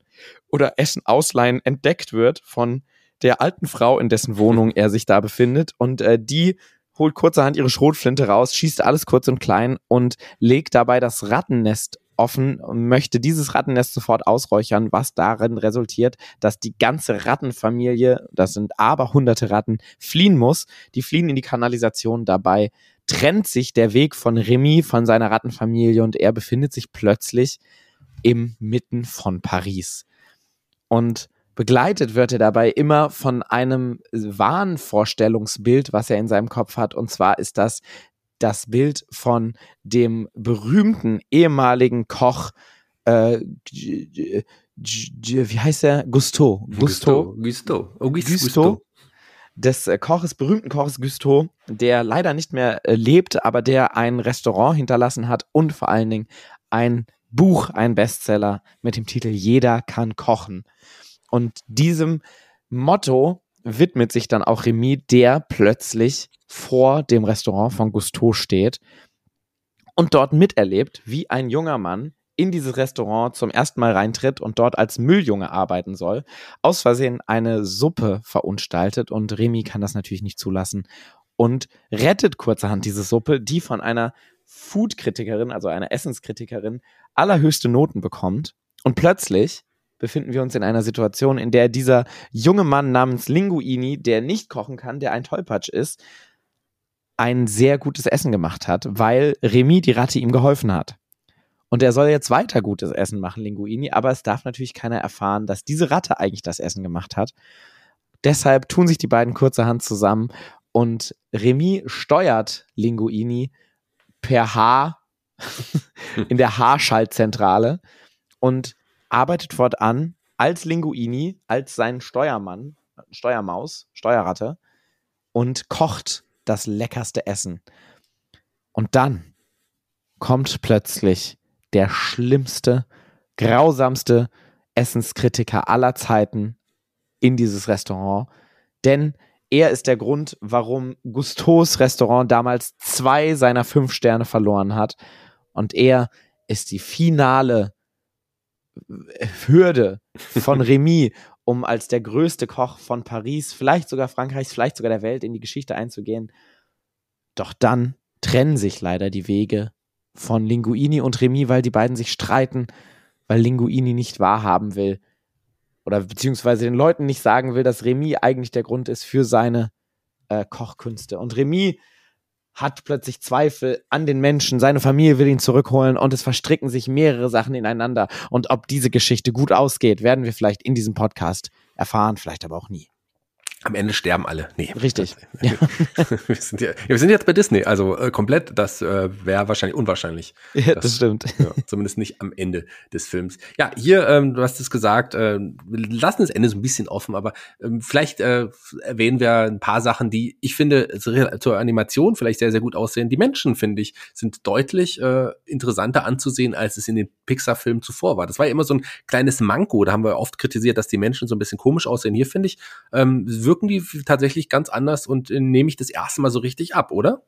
oder Essen ausleihen entdeckt wird von der alten Frau, in dessen Wohnung er sich da befindet. Und äh, die holt kurzerhand ihre Schrotflinte raus, schießt alles kurz und klein und legt dabei das Rattennest offen und möchte dieses Rattennest sofort ausräuchern, was darin resultiert, dass die ganze Rattenfamilie, das sind aber hunderte Ratten, fliehen muss. Die fliehen in die Kanalisation dabei trennt sich der Weg von Remy von seiner Rattenfamilie und er befindet sich plötzlich im Mitten von Paris. Und begleitet wird er dabei immer von einem Wahnvorstellungsbild, was er in seinem Kopf hat. Und zwar ist das das Bild von dem berühmten ehemaligen Koch, äh, wie heißt er? Gusto. Gusto. Gusto. Auguste Gusto. Des äh, Koches, berühmten Koches Gusto, der leider nicht mehr äh, lebt, aber der ein Restaurant hinterlassen hat und vor allen Dingen ein Buch, ein Bestseller mit dem Titel Jeder kann kochen. Und diesem Motto widmet sich dann auch Remy, der plötzlich vor dem Restaurant von Gusteau steht und dort miterlebt, wie ein junger Mann in dieses Restaurant zum ersten Mal reintritt und dort als Mülljunge arbeiten soll, aus Versehen eine Suppe verunstaltet und Remy kann das natürlich nicht zulassen und rettet kurzerhand diese Suppe, die von einer Food-Kritikerin, also einer Essenskritikerin, allerhöchste Noten bekommt. Und plötzlich befinden wir uns in einer Situation, in der dieser junge Mann namens Linguini, der nicht kochen kann, der ein Tollpatsch ist, ein sehr gutes Essen gemacht hat, weil Remy, die Ratte, ihm geholfen hat. Und er soll jetzt weiter gutes Essen machen, Linguini, aber es darf natürlich keiner erfahren, dass diese Ratte eigentlich das Essen gemacht hat. Deshalb tun sich die beiden kurzerhand zusammen und Remy steuert Linguini per Haar (laughs) in der Haarschaltzentrale und arbeitet fortan als Linguini, als sein Steuermann, Steuermaus, Steuerratte und kocht das leckerste Essen. Und dann kommt plötzlich der schlimmste, grausamste Essenskritiker aller Zeiten in dieses Restaurant, denn er ist der Grund, warum Gustos Restaurant damals zwei seiner fünf Sterne verloren hat. Und er ist die finale Hürde von Remy, um als der größte Koch von Paris, vielleicht sogar Frankreichs, vielleicht sogar der Welt in die Geschichte einzugehen. Doch dann trennen sich leider die Wege von Linguini und Remy, weil die beiden sich streiten, weil Linguini nicht wahrhaben will oder beziehungsweise den Leuten nicht sagen will, dass Remy eigentlich der Grund ist für seine äh, Kochkünste. Und Remy hat plötzlich Zweifel an den Menschen, seine Familie will ihn zurückholen und es verstricken sich mehrere Sachen ineinander. Und ob diese Geschichte gut ausgeht, werden wir vielleicht in diesem Podcast erfahren, vielleicht aber auch nie. Am Ende sterben alle. Nee. Richtig. Ja. (laughs) wir, sind ja, wir sind jetzt bei Disney, also äh, komplett, das äh, wäre wahrscheinlich unwahrscheinlich. Ja, das, das stimmt. Ja, zumindest nicht am Ende des Films. Ja, hier, ähm, du hast es gesagt, äh, wir lassen das Ende so ein bisschen offen, aber ähm, vielleicht äh, erwähnen wir ein paar Sachen, die ich finde zur Animation vielleicht sehr, sehr gut aussehen. Die Menschen, finde ich, sind deutlich äh, interessanter anzusehen, als es in den Pixar-Filmen zuvor war. Das war ja immer so ein kleines Manko. Da haben wir oft kritisiert, dass die Menschen so ein bisschen komisch aussehen. Hier, finde ich, ähm, wirkt wirken die tatsächlich ganz anders und äh, nehme ich das erste Mal so richtig ab, oder?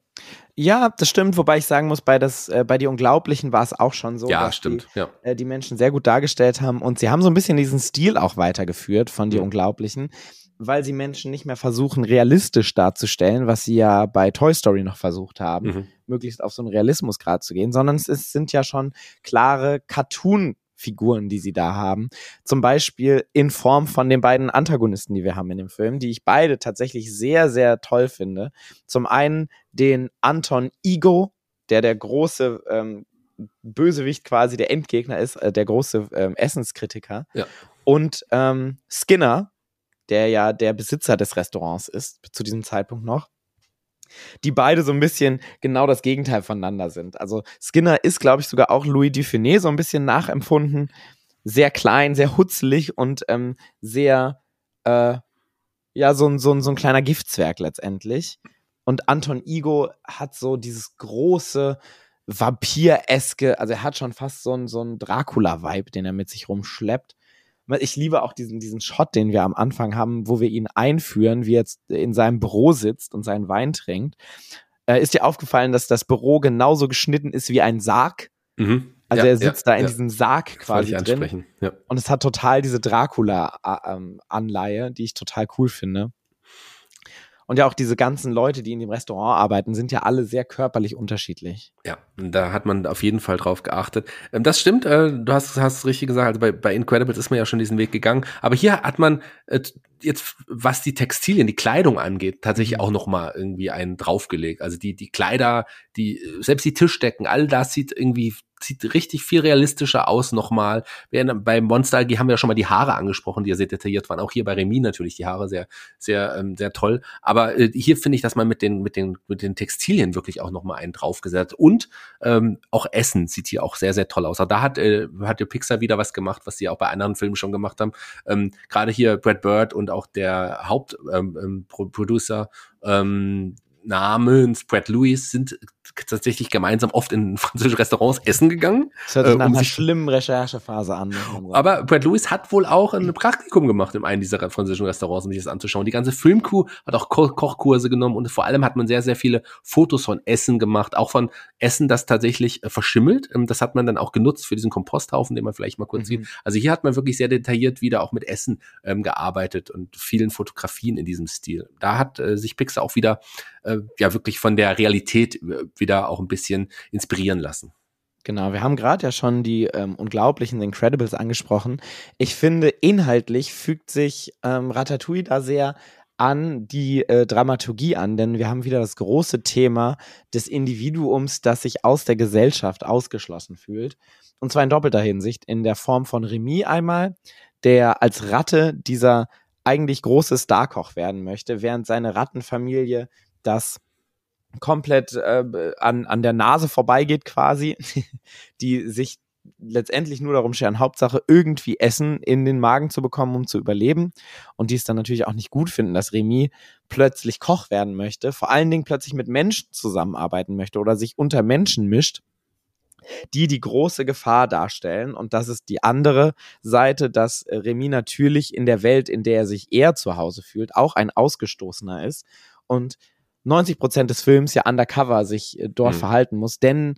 Ja, das stimmt, wobei ich sagen muss, bei, das, äh, bei Die Unglaublichen war es auch schon so, ja, dass stimmt, die, ja. äh, die Menschen sehr gut dargestellt haben und sie haben so ein bisschen diesen Stil auch weitergeführt von Die mhm. Unglaublichen, weil sie Menschen nicht mehr versuchen, realistisch darzustellen, was sie ja bei Toy Story noch versucht haben, mhm. möglichst auf so einen Realismusgrad zu gehen, sondern es ist, sind ja schon klare Cartoon- Figuren, die sie da haben. Zum Beispiel in Form von den beiden Antagonisten, die wir haben in dem Film, die ich beide tatsächlich sehr, sehr toll finde. Zum einen den Anton Igo, der der große ähm, Bösewicht quasi, der Endgegner ist, äh, der große ähm, Essenskritiker. Ja. Und ähm, Skinner, der ja der Besitzer des Restaurants ist, zu diesem Zeitpunkt noch die beide so ein bisschen genau das Gegenteil voneinander sind. Also Skinner ist, glaube ich, sogar auch Louis Dufiné so ein bisschen nachempfunden. Sehr klein, sehr hutzelig und ähm, sehr, äh, ja, so ein, so, so ein kleiner Giftzwerg letztendlich. Und Anton Igo hat so dieses große, Vampireske, also er hat schon fast so so ein Dracula-Vibe, den er mit sich rumschleppt ich liebe auch diesen, diesen Shot, den wir am Anfang haben, wo wir ihn einführen, wie er jetzt in seinem Büro sitzt und seinen Wein trinkt. Äh, ist dir aufgefallen, dass das Büro genauso geschnitten ist wie ein Sarg? Mhm. Also ja, er sitzt ja, da in ja. diesem Sarg quasi drin. Und es hat total diese Dracula-Anleihe, ähm, die ich total cool finde. Und ja, auch diese ganzen Leute, die in dem Restaurant arbeiten, sind ja alle sehr körperlich unterschiedlich. Ja, da hat man auf jeden Fall drauf geachtet. Ähm, das stimmt, äh, du hast, hast es richtig gesagt, also bei, bei Incredibles ist man ja schon diesen Weg gegangen. Aber hier hat man äh, jetzt, was die Textilien, die Kleidung angeht, tatsächlich mhm. auch noch mal irgendwie einen draufgelegt. Also die, die Kleider, die, selbst die Tischdecken, all das sieht irgendwie sieht richtig viel realistischer aus nochmal. Bei Monster AG haben wir ja schon mal die Haare angesprochen, die ja sehr detailliert waren. Auch hier bei Remy natürlich die Haare sehr, sehr, ähm, sehr toll. Aber äh, hier finde ich, dass man mit den, mit den, mit den Textilien wirklich auch nochmal einen draufgesetzt. Und ähm, auch Essen sieht hier auch sehr, sehr toll aus. Also da hat, äh, hat der Pixar wieder was gemacht, was sie auch bei anderen Filmen schon gemacht haben. Ähm, Gerade hier Brad Bird und auch der Hauptproducer ähm, ähm, ähm, namens Brad Lewis sind tatsächlich gemeinsam oft in französische Restaurants essen gegangen. Das hört sich äh, nach um einer schlimmen Recherchephase an. Aber Brad Lewis hat wohl auch ein Praktikum gemacht in einem dieser französischen Restaurants, um sich das anzuschauen. Die ganze Filmcrew hat auch Ko Kochkurse genommen und vor allem hat man sehr, sehr viele Fotos von Essen gemacht, auch von Essen, das tatsächlich äh, verschimmelt. Ähm, das hat man dann auch genutzt für diesen Komposthaufen, den man vielleicht mal kurz mhm. sieht. Also hier hat man wirklich sehr detailliert wieder auch mit Essen ähm, gearbeitet und vielen Fotografien in diesem Stil. Da hat äh, sich Pixar auch wieder äh, ja wirklich von der Realität äh, wieder auch ein bisschen inspirieren lassen. Genau, wir haben gerade ja schon die ähm, unglaublichen Incredibles angesprochen. Ich finde, inhaltlich fügt sich ähm, Ratatouille da sehr an die äh, Dramaturgie an, denn wir haben wieder das große Thema des Individuums, das sich aus der Gesellschaft ausgeschlossen fühlt. Und zwar in doppelter Hinsicht, in der Form von Remy einmal, der als Ratte dieser eigentlich große Starkoch werden möchte, während seine Rattenfamilie das komplett äh, an, an der Nase vorbeigeht quasi, (laughs) die sich letztendlich nur darum scheren, Hauptsache irgendwie Essen in den Magen zu bekommen, um zu überleben. Und die es dann natürlich auch nicht gut finden, dass Remy plötzlich Koch werden möchte, vor allen Dingen plötzlich mit Menschen zusammenarbeiten möchte oder sich unter Menschen mischt die die große Gefahr darstellen. Und das ist die andere Seite, dass Remy natürlich in der Welt, in der er sich eher zu Hause fühlt, auch ein Ausgestoßener ist und 90 Prozent des Films ja undercover sich äh, dort mhm. verhalten muss, denn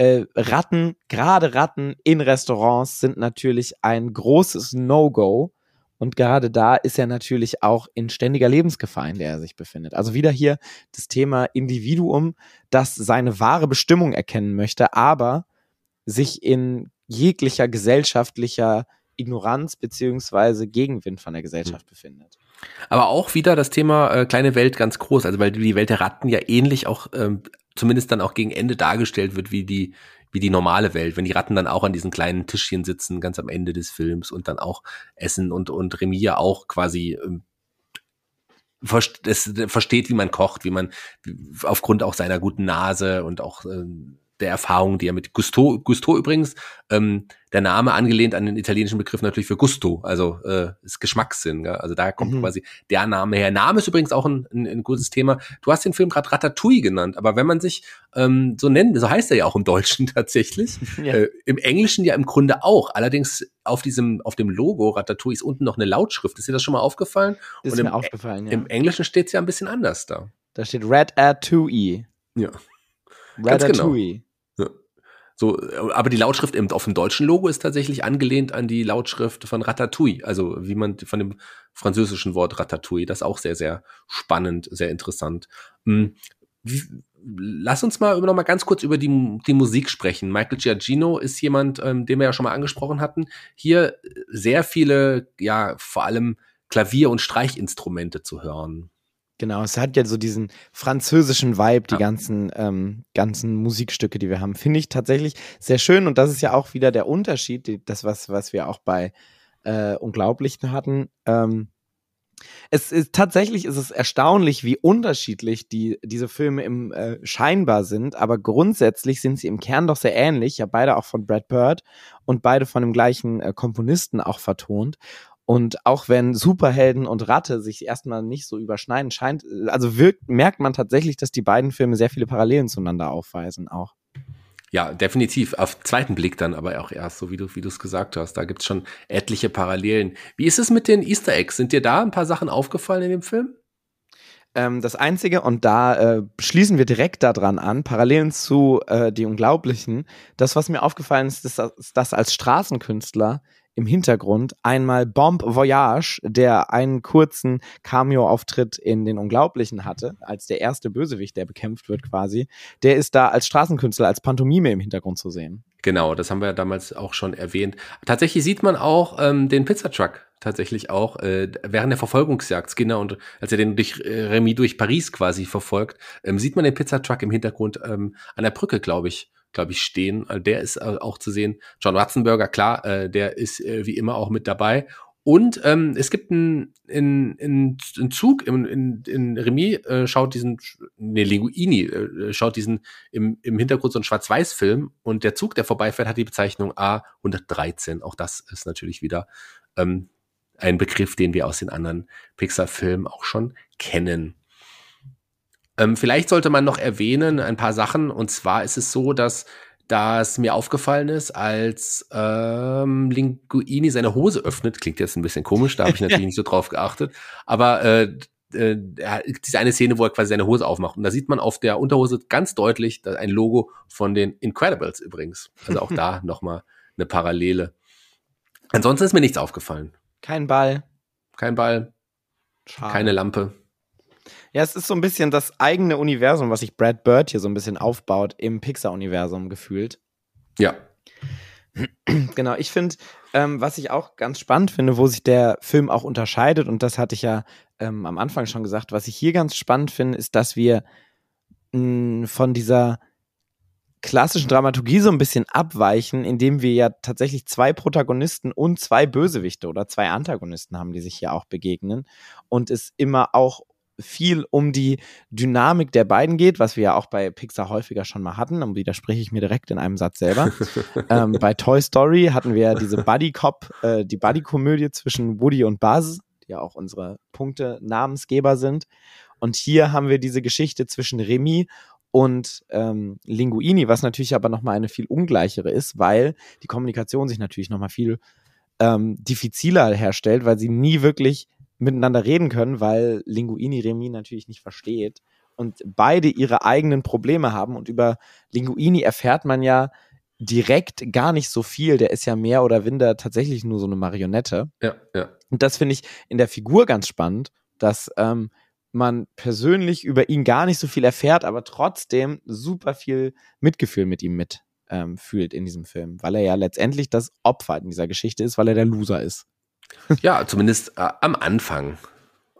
äh, Ratten, gerade Ratten in Restaurants sind natürlich ein großes No-Go. Und gerade da ist er natürlich auch in ständiger Lebensgefahr, in der er sich befindet. Also wieder hier das Thema Individuum, das seine wahre Bestimmung erkennen möchte, aber sich in jeglicher gesellschaftlicher Ignoranz beziehungsweise Gegenwind von der Gesellschaft mhm. befindet. Aber auch wieder das Thema äh, kleine Welt ganz groß, also weil die Welt der Ratten ja ähnlich auch ähm, zumindest dann auch gegen Ende dargestellt wird wie die wie die normale Welt, wenn die Ratten dann auch an diesen kleinen Tischchen sitzen, ganz am Ende des Films und dann auch essen und und Remy ja auch quasi ähm, versteht, wie man kocht, wie man aufgrund auch seiner guten Nase und auch ähm, der Erfahrung, die er mit Gusto, Gusto übrigens, ähm, der Name angelehnt an den italienischen Begriff natürlich für Gusto, also äh, ist Geschmackssinn. Gell? Also da kommt mhm. quasi der Name her. Name ist übrigens auch ein, ein, ein gutes Thema. Du hast den Film gerade Ratatouille genannt, aber wenn man sich ähm, so nennt, so heißt er ja auch im Deutschen (laughs) tatsächlich, (laughs) ja. äh, im Englischen ja im Grunde auch. Allerdings auf diesem, auf dem Logo Ratatouille ist unten noch eine Lautschrift. Ist dir das schon mal aufgefallen? Ist Und mir aufgefallen, ja. Im Englischen steht es ja ein bisschen anders da. Da steht Ratatouille. Ja. Ratatouille. Genau. So, aber die Lautschrift eben auf dem deutschen Logo ist tatsächlich angelehnt an die Lautschrift von Ratatouille, also wie man von dem französischen Wort Ratatouille, das ist auch sehr, sehr spannend, sehr interessant. Hm, lass uns mal noch mal ganz kurz über die, die Musik sprechen. Michael Giacchino ist jemand, ähm, den wir ja schon mal angesprochen hatten. Hier sehr viele, ja, vor allem Klavier- und Streichinstrumente zu hören. Genau, es hat ja so diesen französischen Vibe, die ja. ganzen, ähm, ganzen Musikstücke, die wir haben. Finde ich tatsächlich sehr schön und das ist ja auch wieder der Unterschied, die, das, was, was wir auch bei äh, Unglaublichen hatten. Ähm, es ist tatsächlich ist es erstaunlich, wie unterschiedlich die diese Filme im äh, scheinbar sind, aber grundsätzlich sind sie im Kern doch sehr ähnlich. Ja, beide auch von Brad Bird und beide von dem gleichen äh, Komponisten auch vertont. Und auch wenn Superhelden und Ratte sich erstmal nicht so überschneiden, scheint, also wirkt, merkt man tatsächlich, dass die beiden Filme sehr viele Parallelen zueinander aufweisen auch. Ja, definitiv. Auf zweiten Blick dann aber auch erst, so wie du wie du es gesagt hast. Da gibt's schon etliche Parallelen. Wie ist es mit den Easter Eggs? Sind dir da ein paar Sachen aufgefallen in dem Film? Ähm, das Einzige, und da äh, schließen wir direkt daran an, Parallelen zu äh, Die Unglaublichen, das, was mir aufgefallen ist, ist, dass, dass als Straßenkünstler im Hintergrund einmal Bomb Voyage, der einen kurzen Cameo-Auftritt in den Unglaublichen hatte, als der erste Bösewicht, der bekämpft wird quasi, der ist da als Straßenkünstler, als Pantomime im Hintergrund zu sehen. Genau, das haben wir ja damals auch schon erwähnt. Tatsächlich sieht man auch ähm, den Pizzatruck tatsächlich auch äh, während der Verfolgungsjagd Skinner und als er den durch äh, Remy durch Paris quasi verfolgt, ähm, sieht man den Pizzatruck im Hintergrund ähm, an der Brücke, glaube ich glaube ich, stehen. Also der ist äh, auch zu sehen. John Ratzenberger, klar, äh, der ist äh, wie immer auch mit dabei. Und ähm, es gibt einen ein, ein Zug in, in, in Remy, äh, schaut diesen, ne, Linguini, äh, schaut diesen im, im Hintergrund so einen Schwarz-Weiß-Film und der Zug, der vorbeifährt, hat die Bezeichnung A113. Auch das ist natürlich wieder ähm, ein Begriff, den wir aus den anderen Pixar-Filmen auch schon kennen. Ähm, vielleicht sollte man noch erwähnen ein paar Sachen. Und zwar ist es so, dass das mir aufgefallen ist, als ähm, Linguini seine Hose öffnet. Klingt jetzt ein bisschen komisch, da habe ich (laughs) natürlich nicht so drauf geachtet. Aber äh, äh, diese eine Szene, wo er quasi seine Hose aufmacht. Und da sieht man auf der Unterhose ganz deutlich ein Logo von den Incredibles übrigens. Also auch da (laughs) nochmal eine Parallele. Ansonsten ist mir nichts aufgefallen. Kein Ball. Kein Ball. Schade. Keine Lampe. Ja, es ist so ein bisschen das eigene Universum, was sich Brad Bird hier so ein bisschen aufbaut im Pixar-Universum gefühlt. Ja. (clears throat) Genau, ich finde, ähm, was ich auch ganz spannend finde, wo sich der Film auch unterscheidet, und das hatte ich ja ähm, am Anfang schon gesagt, was ich hier ganz spannend finde, ist, dass wir mh, von dieser klassischen Dramaturgie so ein bisschen abweichen, indem wir ja tatsächlich zwei Protagonisten und zwei Bösewichte oder zwei Antagonisten haben, die sich hier auch begegnen und es immer auch viel um die Dynamik der beiden geht, was wir ja auch bei Pixar häufiger schon mal hatten. Dann widerspreche ich mir direkt in einem Satz selber. (laughs) ähm, bei Toy Story hatten wir ja diese Buddy Cop, äh, die Buddy Komödie zwischen Woody und Buzz, die ja auch unsere Punkte Namensgeber sind. Und hier haben wir diese Geschichte zwischen Remy und ähm, Linguini, was natürlich aber nochmal eine viel ungleichere ist, weil die Kommunikation sich natürlich nochmal viel ähm, diffiziler herstellt, weil sie nie wirklich miteinander reden können, weil Linguini Remy natürlich nicht versteht und beide ihre eigenen Probleme haben und über Linguini erfährt man ja direkt gar nicht so viel, der ist ja mehr oder minder tatsächlich nur so eine Marionette. Ja, ja. Und das finde ich in der Figur ganz spannend, dass ähm, man persönlich über ihn gar nicht so viel erfährt, aber trotzdem super viel Mitgefühl mit ihm mit ähm, fühlt in diesem Film, weil er ja letztendlich das Opfer in dieser Geschichte ist, weil er der Loser ist. (laughs) Ja, zumindest äh, am Anfang.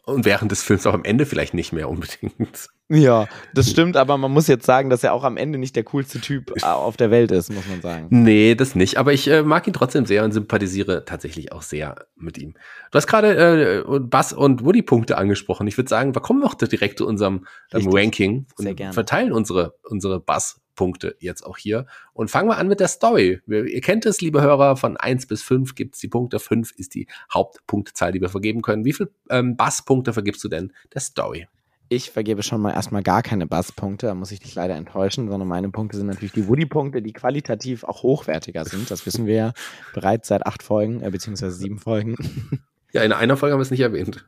Und während des Films auch am Ende vielleicht nicht mehr unbedingt. Ja, das stimmt, aber man muss jetzt sagen, dass er auch am Ende nicht der coolste Typ äh, auf der Welt ist, muss man sagen. Nee, das nicht. Aber ich äh, mag ihn trotzdem sehr und sympathisiere tatsächlich auch sehr mit ihm. Du hast gerade äh, Bass und Woody-Punkte angesprochen. Ich würde sagen, wir kommen noch direkt zu unserem ähm, Ranking und Sehr gerne. verteilen unsere, unsere Bass-Punkte jetzt auch hier. Und fangen wir an mit der Story. Wir, ihr kennt es, liebe Hörer, von eins bis fünf gibt's die Punkte. Fünf ist die Hauptpunktzahl, die wir vergeben können. Wie viel ähm, Bass-Punkte vergibst du denn der Story? Ich vergebe schon mal erstmal gar keine Basspunkte, da muss ich dich leider enttäuschen, sondern meine Punkte sind natürlich die Woody-Punkte, die qualitativ auch hochwertiger sind. Das wissen wir ja bereits seit acht Folgen, äh, beziehungsweise sieben Folgen. (laughs) Ja, in einer Folge haben wir es nicht erwähnt.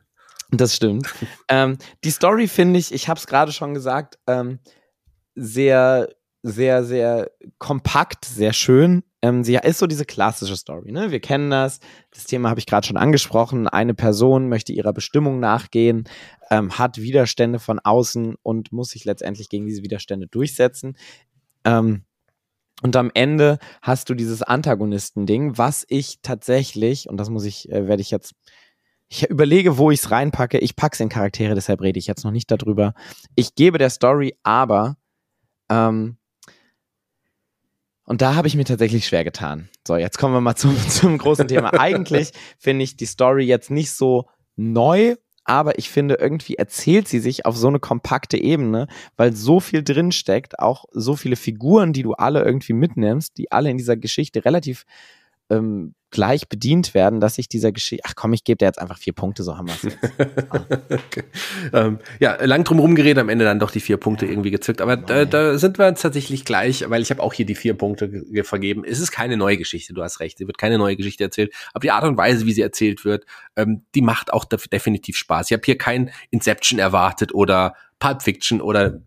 Das stimmt. ähm, die Story finde ich, ich habe es gerade schon gesagt, ähm, sehr, sehr, sehr kompakt, sehr schön. Ähm, sie ist so diese klassische Story. Ne? Wir kennen das. Das Thema habe ich gerade schon angesprochen. Eine Person möchte ihrer Bestimmung nachgehen, ähm, hat Widerstände von außen und muss sich letztendlich gegen diese Widerstände durchsetzen. Ähm, und am Ende hast du dieses Antagonisten-Ding, was ich tatsächlich, und das muss ich, äh, werde ich jetzt, ich überlege, wo ich es reinpacke. Ich packe es in Charaktere, deshalb rede ich jetzt noch nicht darüber. Ich gebe der Story aber, ähm, und da habe ich mir tatsächlich schwer getan. So, jetzt kommen wir mal zum, (laughs) zum großen Thema. Eigentlich finde ich die Story jetzt nicht so neu, aber ich finde, irgendwie erzählt sie sich auf so eine kompakte Ebene, weil so viel drinsteckt, auch so viele Figuren, die du alle irgendwie mitnimmst, die alle in dieser Geschichte relativ ähm, gleich bedient werden, dass ich dieser Geschichte, ach komm, ich gebe dir jetzt einfach vier Punkte, so haben wir es jetzt. (laughs) okay. ähm, ja, lang drum rumgeredet, am Ende dann doch die vier Punkte irgendwie gezückt. Aber da, da sind wir tatsächlich gleich, weil ich habe auch hier die vier Punkte ge- vergeben. Es ist keine neue Geschichte, du hast recht. Sie wird keine neue Geschichte erzählt. Aber die Art und Weise, wie sie erzählt wird, ähm, die macht auch def definitiv Spaß. Ich habe hier kein Inception erwartet oder Pulp Fiction oder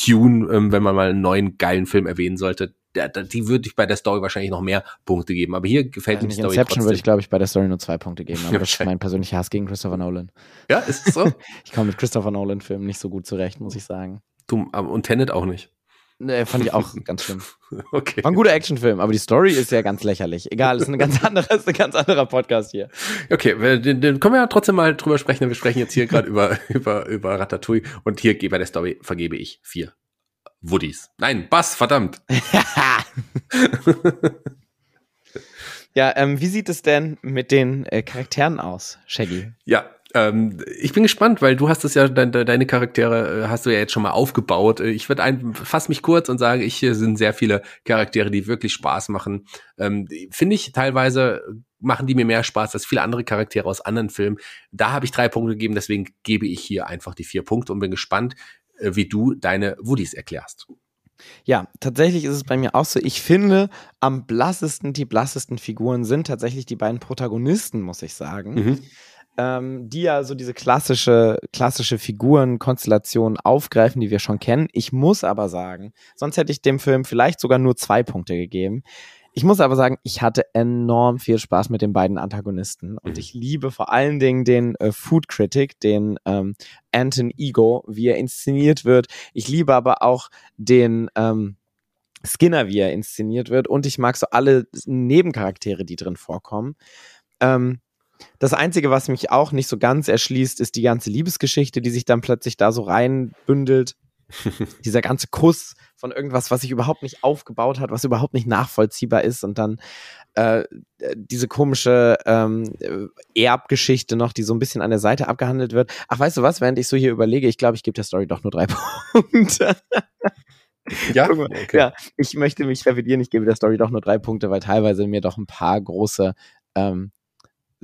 Tune, ähm, wenn man mal einen neuen geilen Film erwähnen sollte. Die würde ich bei der Story wahrscheinlich noch mehr Punkte geben. Aber hier gefällt mir die Story Inception trotzdem. würde ich, glaube ich, bei der Story nur zwei Punkte geben, aber das ist mein persönlicher Hass gegen Christopher Nolan. ja, ist es so? (laughs) Ich komme mit Christopher Nolan-Filmen nicht so gut zurecht, muss ich sagen. du, ähm, und Tenet auch nicht. Nee, fand ich auch (laughs) ganz schlimm. Okay. War ein guter Actionfilm, aber die Story ist ja ganz lächerlich. Egal, ist ein ganz (laughs) anderer, ist ein ganz anderer Podcast hier. Okay, den können wir ja trotzdem mal drüber sprechen. Wir sprechen jetzt hier gerade über, über, über Ratatouille und hier bei der Story vergebe ich vier Woodies. Nein, Bass, verdammt. (laughs) ja, ähm, wie sieht es denn mit den äh, Charakteren aus, Shaggy? Ja, ähm, ich bin gespannt, weil du hast es ja, de, de, deine Charaktere äh, hast du ja jetzt schon mal aufgebaut. Äh, Ich würde ein, fass mich kurz und sage, ich hier sind sehr viele Charaktere, die wirklich Spaß machen. Ähm, Finde ich teilweise machen die mir mehr Spaß als viele andere Charaktere aus anderen Filmen. Da habe ich drei Punkte gegeben, deswegen gebe ich hier einfach die vier Punkte und bin gespannt, wie du deine Woodies erklärst. Ja, tatsächlich ist es bei mir auch so. Ich finde, am blassesten, die blassesten Figuren sind tatsächlich die beiden Protagonisten, muss ich sagen. ähm, die ja so diese klassische, klassische Figurenkonstellation aufgreifen, die wir schon kennen. Ich muss aber sagen, sonst hätte ich dem Film vielleicht sogar nur zwei Punkte gegeben. Ich muss aber sagen, ich hatte enorm viel Spaß mit den beiden Antagonisten und Mhm. ich liebe vor allen Dingen den äh, Food Critic, den ähm, Anton Ego, wie er inszeniert wird. Ich liebe aber auch den ähm, Skinner, wie er inszeniert wird und ich mag so alle Nebencharaktere, die drin vorkommen. Ähm, das Einzige, was mich auch nicht so ganz erschließt, ist die ganze Liebesgeschichte, die sich dann plötzlich da so reinbündelt. (laughs) Dieser ganze Kuss von irgendwas, was sich überhaupt nicht aufgebaut hat, was überhaupt nicht nachvollziehbar ist und dann äh, diese komische ähm, Erbgeschichte noch, die so ein bisschen an der Seite abgehandelt wird. Ach, weißt du was, während ich so hier überlege, ich glaube, ich gebe der Story doch nur drei (laughs) Punkte. Ja? Okay. ja, ich möchte mich revidieren, ich gebe der Story doch nur drei Punkte, weil teilweise mir doch ein paar große ähm,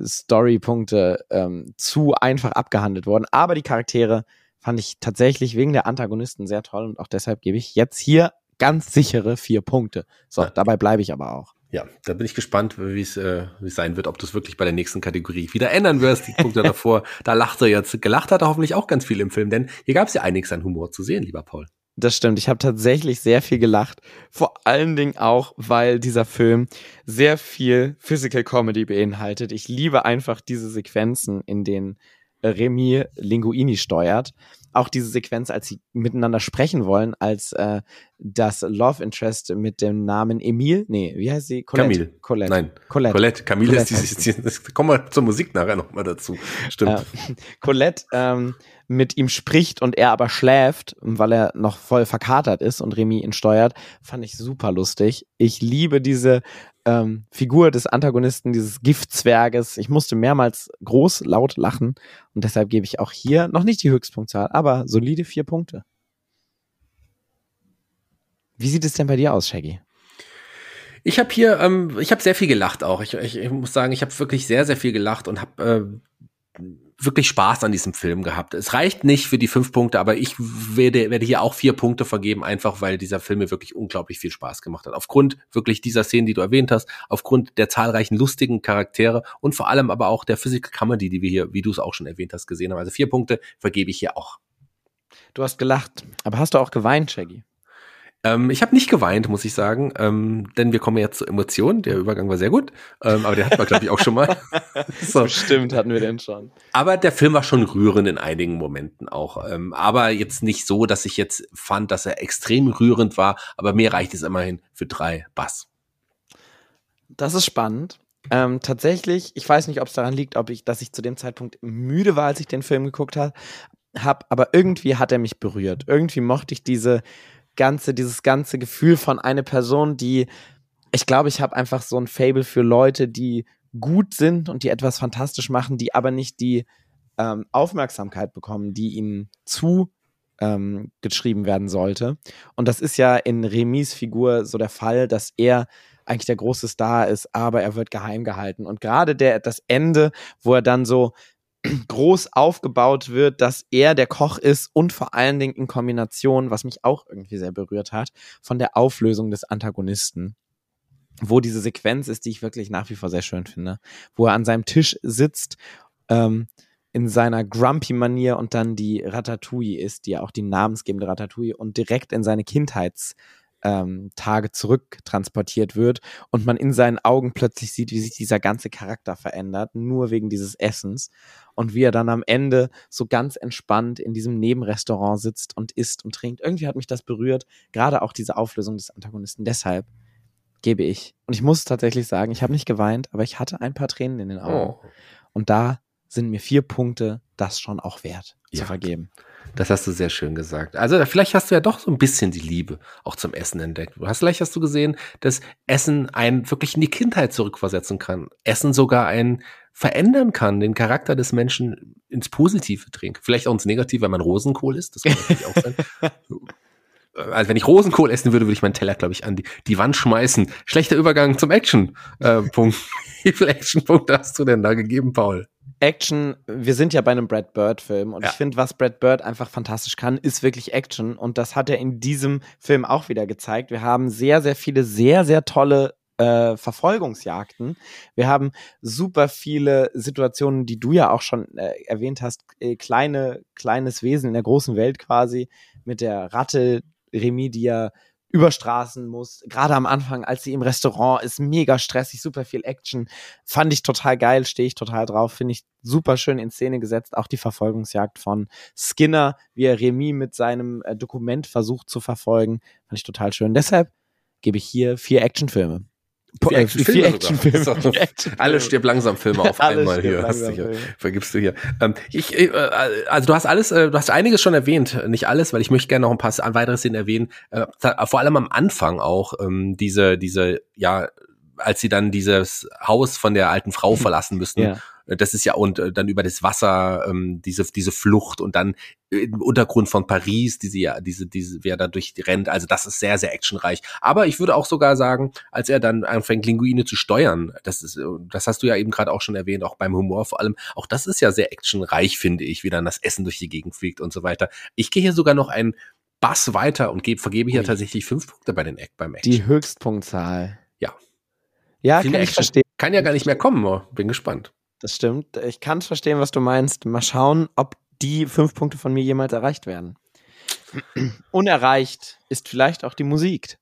Storypunkte ähm, zu einfach abgehandelt wurden. Aber die Charaktere fand ich tatsächlich wegen der Antagonisten sehr toll und auch deshalb gebe ich jetzt hier ganz sichere vier Punkte. So, ja. dabei bleibe ich aber auch. Ja, da bin ich gespannt, wie es äh, wie sein wird, ob du es wirklich bei der nächsten Kategorie wieder ändern wirst. Die Punkte (laughs) davor, da lacht er jetzt. Gelacht hat er hoffentlich auch ganz viel im Film, denn hier gab es ja einiges an Humor zu sehen, lieber Paul. Das stimmt. Ich habe tatsächlich sehr viel gelacht. Vor allen Dingen auch, weil dieser Film sehr viel Physical Comedy beinhaltet. Ich liebe einfach diese Sequenzen, in denen Remy Linguini steuert auch diese Sequenz, als sie miteinander sprechen wollen, als äh, das Love Interest mit dem Namen Emil, nee, wie heißt sie? Colette. Camille. Colette. Nein. Colette. Colette. Camille Colette ist die, die, die, kommen wir zur Musik nachher nochmal dazu. Stimmt. Äh, (laughs) Colette ähm, mit ihm spricht und er aber schläft, weil er noch voll verkatert ist und Remy ihn steuert, fand ich super lustig. Ich liebe diese ähm, Figur des Antagonisten, dieses Giftzwerges. Ich musste mehrmals groß laut lachen und deshalb gebe ich auch hier noch nicht die Höchstpunktzahl, aber solide vier Punkte. Wie sieht es denn bei dir aus, Shaggy? Ich habe hier, ähm, ich habe sehr viel gelacht auch. Ich, ich, ich muss sagen, ich habe wirklich sehr, sehr viel gelacht und habe äh, wirklich Spaß an diesem Film gehabt. Es reicht nicht für die fünf Punkte, aber ich werde, werde hier auch vier Punkte vergeben, einfach weil dieser Film mir wirklich unglaublich viel Spaß gemacht hat. Aufgrund wirklich dieser Szenen, die du erwähnt hast, aufgrund der zahlreichen lustigen Charaktere und vor allem aber auch der Physical Comedy, die wir hier, wie du es auch schon erwähnt hast, gesehen haben. Also vier Punkte vergebe ich hier auch. Du hast gelacht, aber hast du auch geweint, Shaggy? Ähm, ich habe nicht geweint, muss ich sagen, ähm, denn wir kommen jetzt zur Emotion. Der Übergang war sehr gut, ähm, aber der hatten wir, glaube ich, auch schon mal. (laughs) so. Stimmt, hatten wir den schon. Aber der Film war schon rührend in einigen Momenten auch. Ähm, aber jetzt nicht so, dass ich jetzt fand, dass er extrem rührend war, aber mir reicht es immerhin für drei Bass. Das ist spannend. Ähm, tatsächlich, ich weiß nicht, ob es daran liegt, ob ich, dass ich zu dem Zeitpunkt müde war, als ich den Film geguckt habe, hab, aber irgendwie hat er mich berührt. Irgendwie mochte ich diese ganze, dieses ganze Gefühl von einer Person, die, ich glaube, ich habe einfach so ein Fable für Leute, die gut sind und die etwas fantastisch machen, die aber nicht die ähm, Aufmerksamkeit bekommen, die ihnen zu ähm, geschrieben werden sollte. Und das ist ja in Remis Figur so der Fall, dass er eigentlich der große Star ist, aber er wird geheim gehalten. Und gerade der, das Ende, wo er dann so groß aufgebaut wird, dass er der Koch ist und vor allen Dingen in Kombination, was mich auch irgendwie sehr berührt hat, von der Auflösung des Antagonisten. Wo diese Sequenz ist, die ich wirklich nach wie vor sehr schön finde, wo er an seinem Tisch sitzt, ähm, in seiner Grumpy-Manier und dann die Ratatouille ist, die ja auch die namensgebende Ratatouille und direkt in seine Kindheits- ähm, Tage zurück transportiert wird und man in seinen Augen plötzlich sieht, wie sich dieser ganze Charakter verändert, nur wegen dieses Essens und wie er dann am Ende so ganz entspannt in diesem Nebenrestaurant sitzt und isst und trinkt. Irgendwie hat mich das berührt, gerade auch diese Auflösung des Antagonisten. Deshalb gebe ich. Und ich muss tatsächlich sagen, ich habe nicht geweint, aber ich hatte ein paar Tränen in den Augen. Oh. Und da sind mir vier Punkte das schon auch wert ja. zu vergeben. Das hast du sehr schön gesagt. Also vielleicht hast du ja doch so ein bisschen die Liebe auch zum Essen entdeckt. Du hast vielleicht hast du gesehen, dass Essen einen wirklich in die Kindheit zurückversetzen kann. Essen sogar einen verändern kann, den Charakter des Menschen ins Positive drehen. Vielleicht auch ins Negative, wenn man Rosenkohl isst. Das kann natürlich auch sein. (laughs) Also wenn ich Rosenkohl essen würde, würde ich meinen Teller, glaube ich, an die, die Wand schmeißen. Schlechter Übergang zum Action-Punkt. Äh, Wie viele Action-Punkte hast du denn da gegeben, Paul? Action, wir sind ja bei einem Brad Bird-Film und ja. ich finde, was Brad Bird einfach fantastisch kann, ist wirklich Action und das hat er in diesem Film auch wieder gezeigt. Wir haben sehr, sehr viele, sehr, sehr tolle äh, Verfolgungsjagden. Wir haben super viele Situationen, die du ja auch schon äh, erwähnt hast, äh, kleine, kleines Wesen in der großen Welt quasi mit der Ratte Remy, die ja über Straßen muss. Gerade am Anfang, als sie im Restaurant ist, mega stressig, super viel Action. Fand ich total geil, stehe ich total drauf. Finde ich super schön in Szene gesetzt. Auch die Verfolgungsjagd von Skinner, wie er Remy mit seinem äh, Dokument versucht zu verfolgen. Fand ich total schön. Deshalb gebe ich hier vier Actionfilme. Vier äh, Actionfilme. Actionfilme. So. Vier (laughs) Actionfilme. Alle stirb langsam Filme auf (laughs) einmal hier. Hast du hier vergibst du hier. Ähm, ich, äh, also du hast alles, äh, du hast einiges schon erwähnt, nicht alles, weil ich möchte gerne noch ein paar weitere Szenen erwähnen. Äh, vor allem am Anfang auch ähm, diese, diese, ja, als sie dann dieses Haus von der alten Frau (laughs) verlassen müssen. Ja. Das ist ja und äh, dann über das Wasser ähm, diese diese Flucht und dann im Untergrund von Paris, diese ja diese diese wer da durch die rennt. Also das ist sehr sehr actionreich. Aber ich würde auch sogar sagen, als er dann anfängt Linguine zu steuern, das ist äh, das hast du ja eben gerade auch schon erwähnt, auch beim Humor vor allem. Auch das ist ja sehr actionreich, finde ich, wie dann das Essen durch die Gegend fliegt und so weiter. Ich gehe hier sogar noch einen Bass weiter und gebe vergebe hier Ui. tatsächlich fünf Punkte bei den Act beim Action. Die Höchstpunktzahl. Ja. Ja, Viele kann ich Action. verstehen. Kann ja gar nicht mehr kommen, aber bin gespannt. Das stimmt. Ich kann verstehen, was du meinst. Mal schauen, ob die fünf Punkte von mir jemals erreicht werden. (clears throat) Unerreicht ist vielleicht auch die Musik.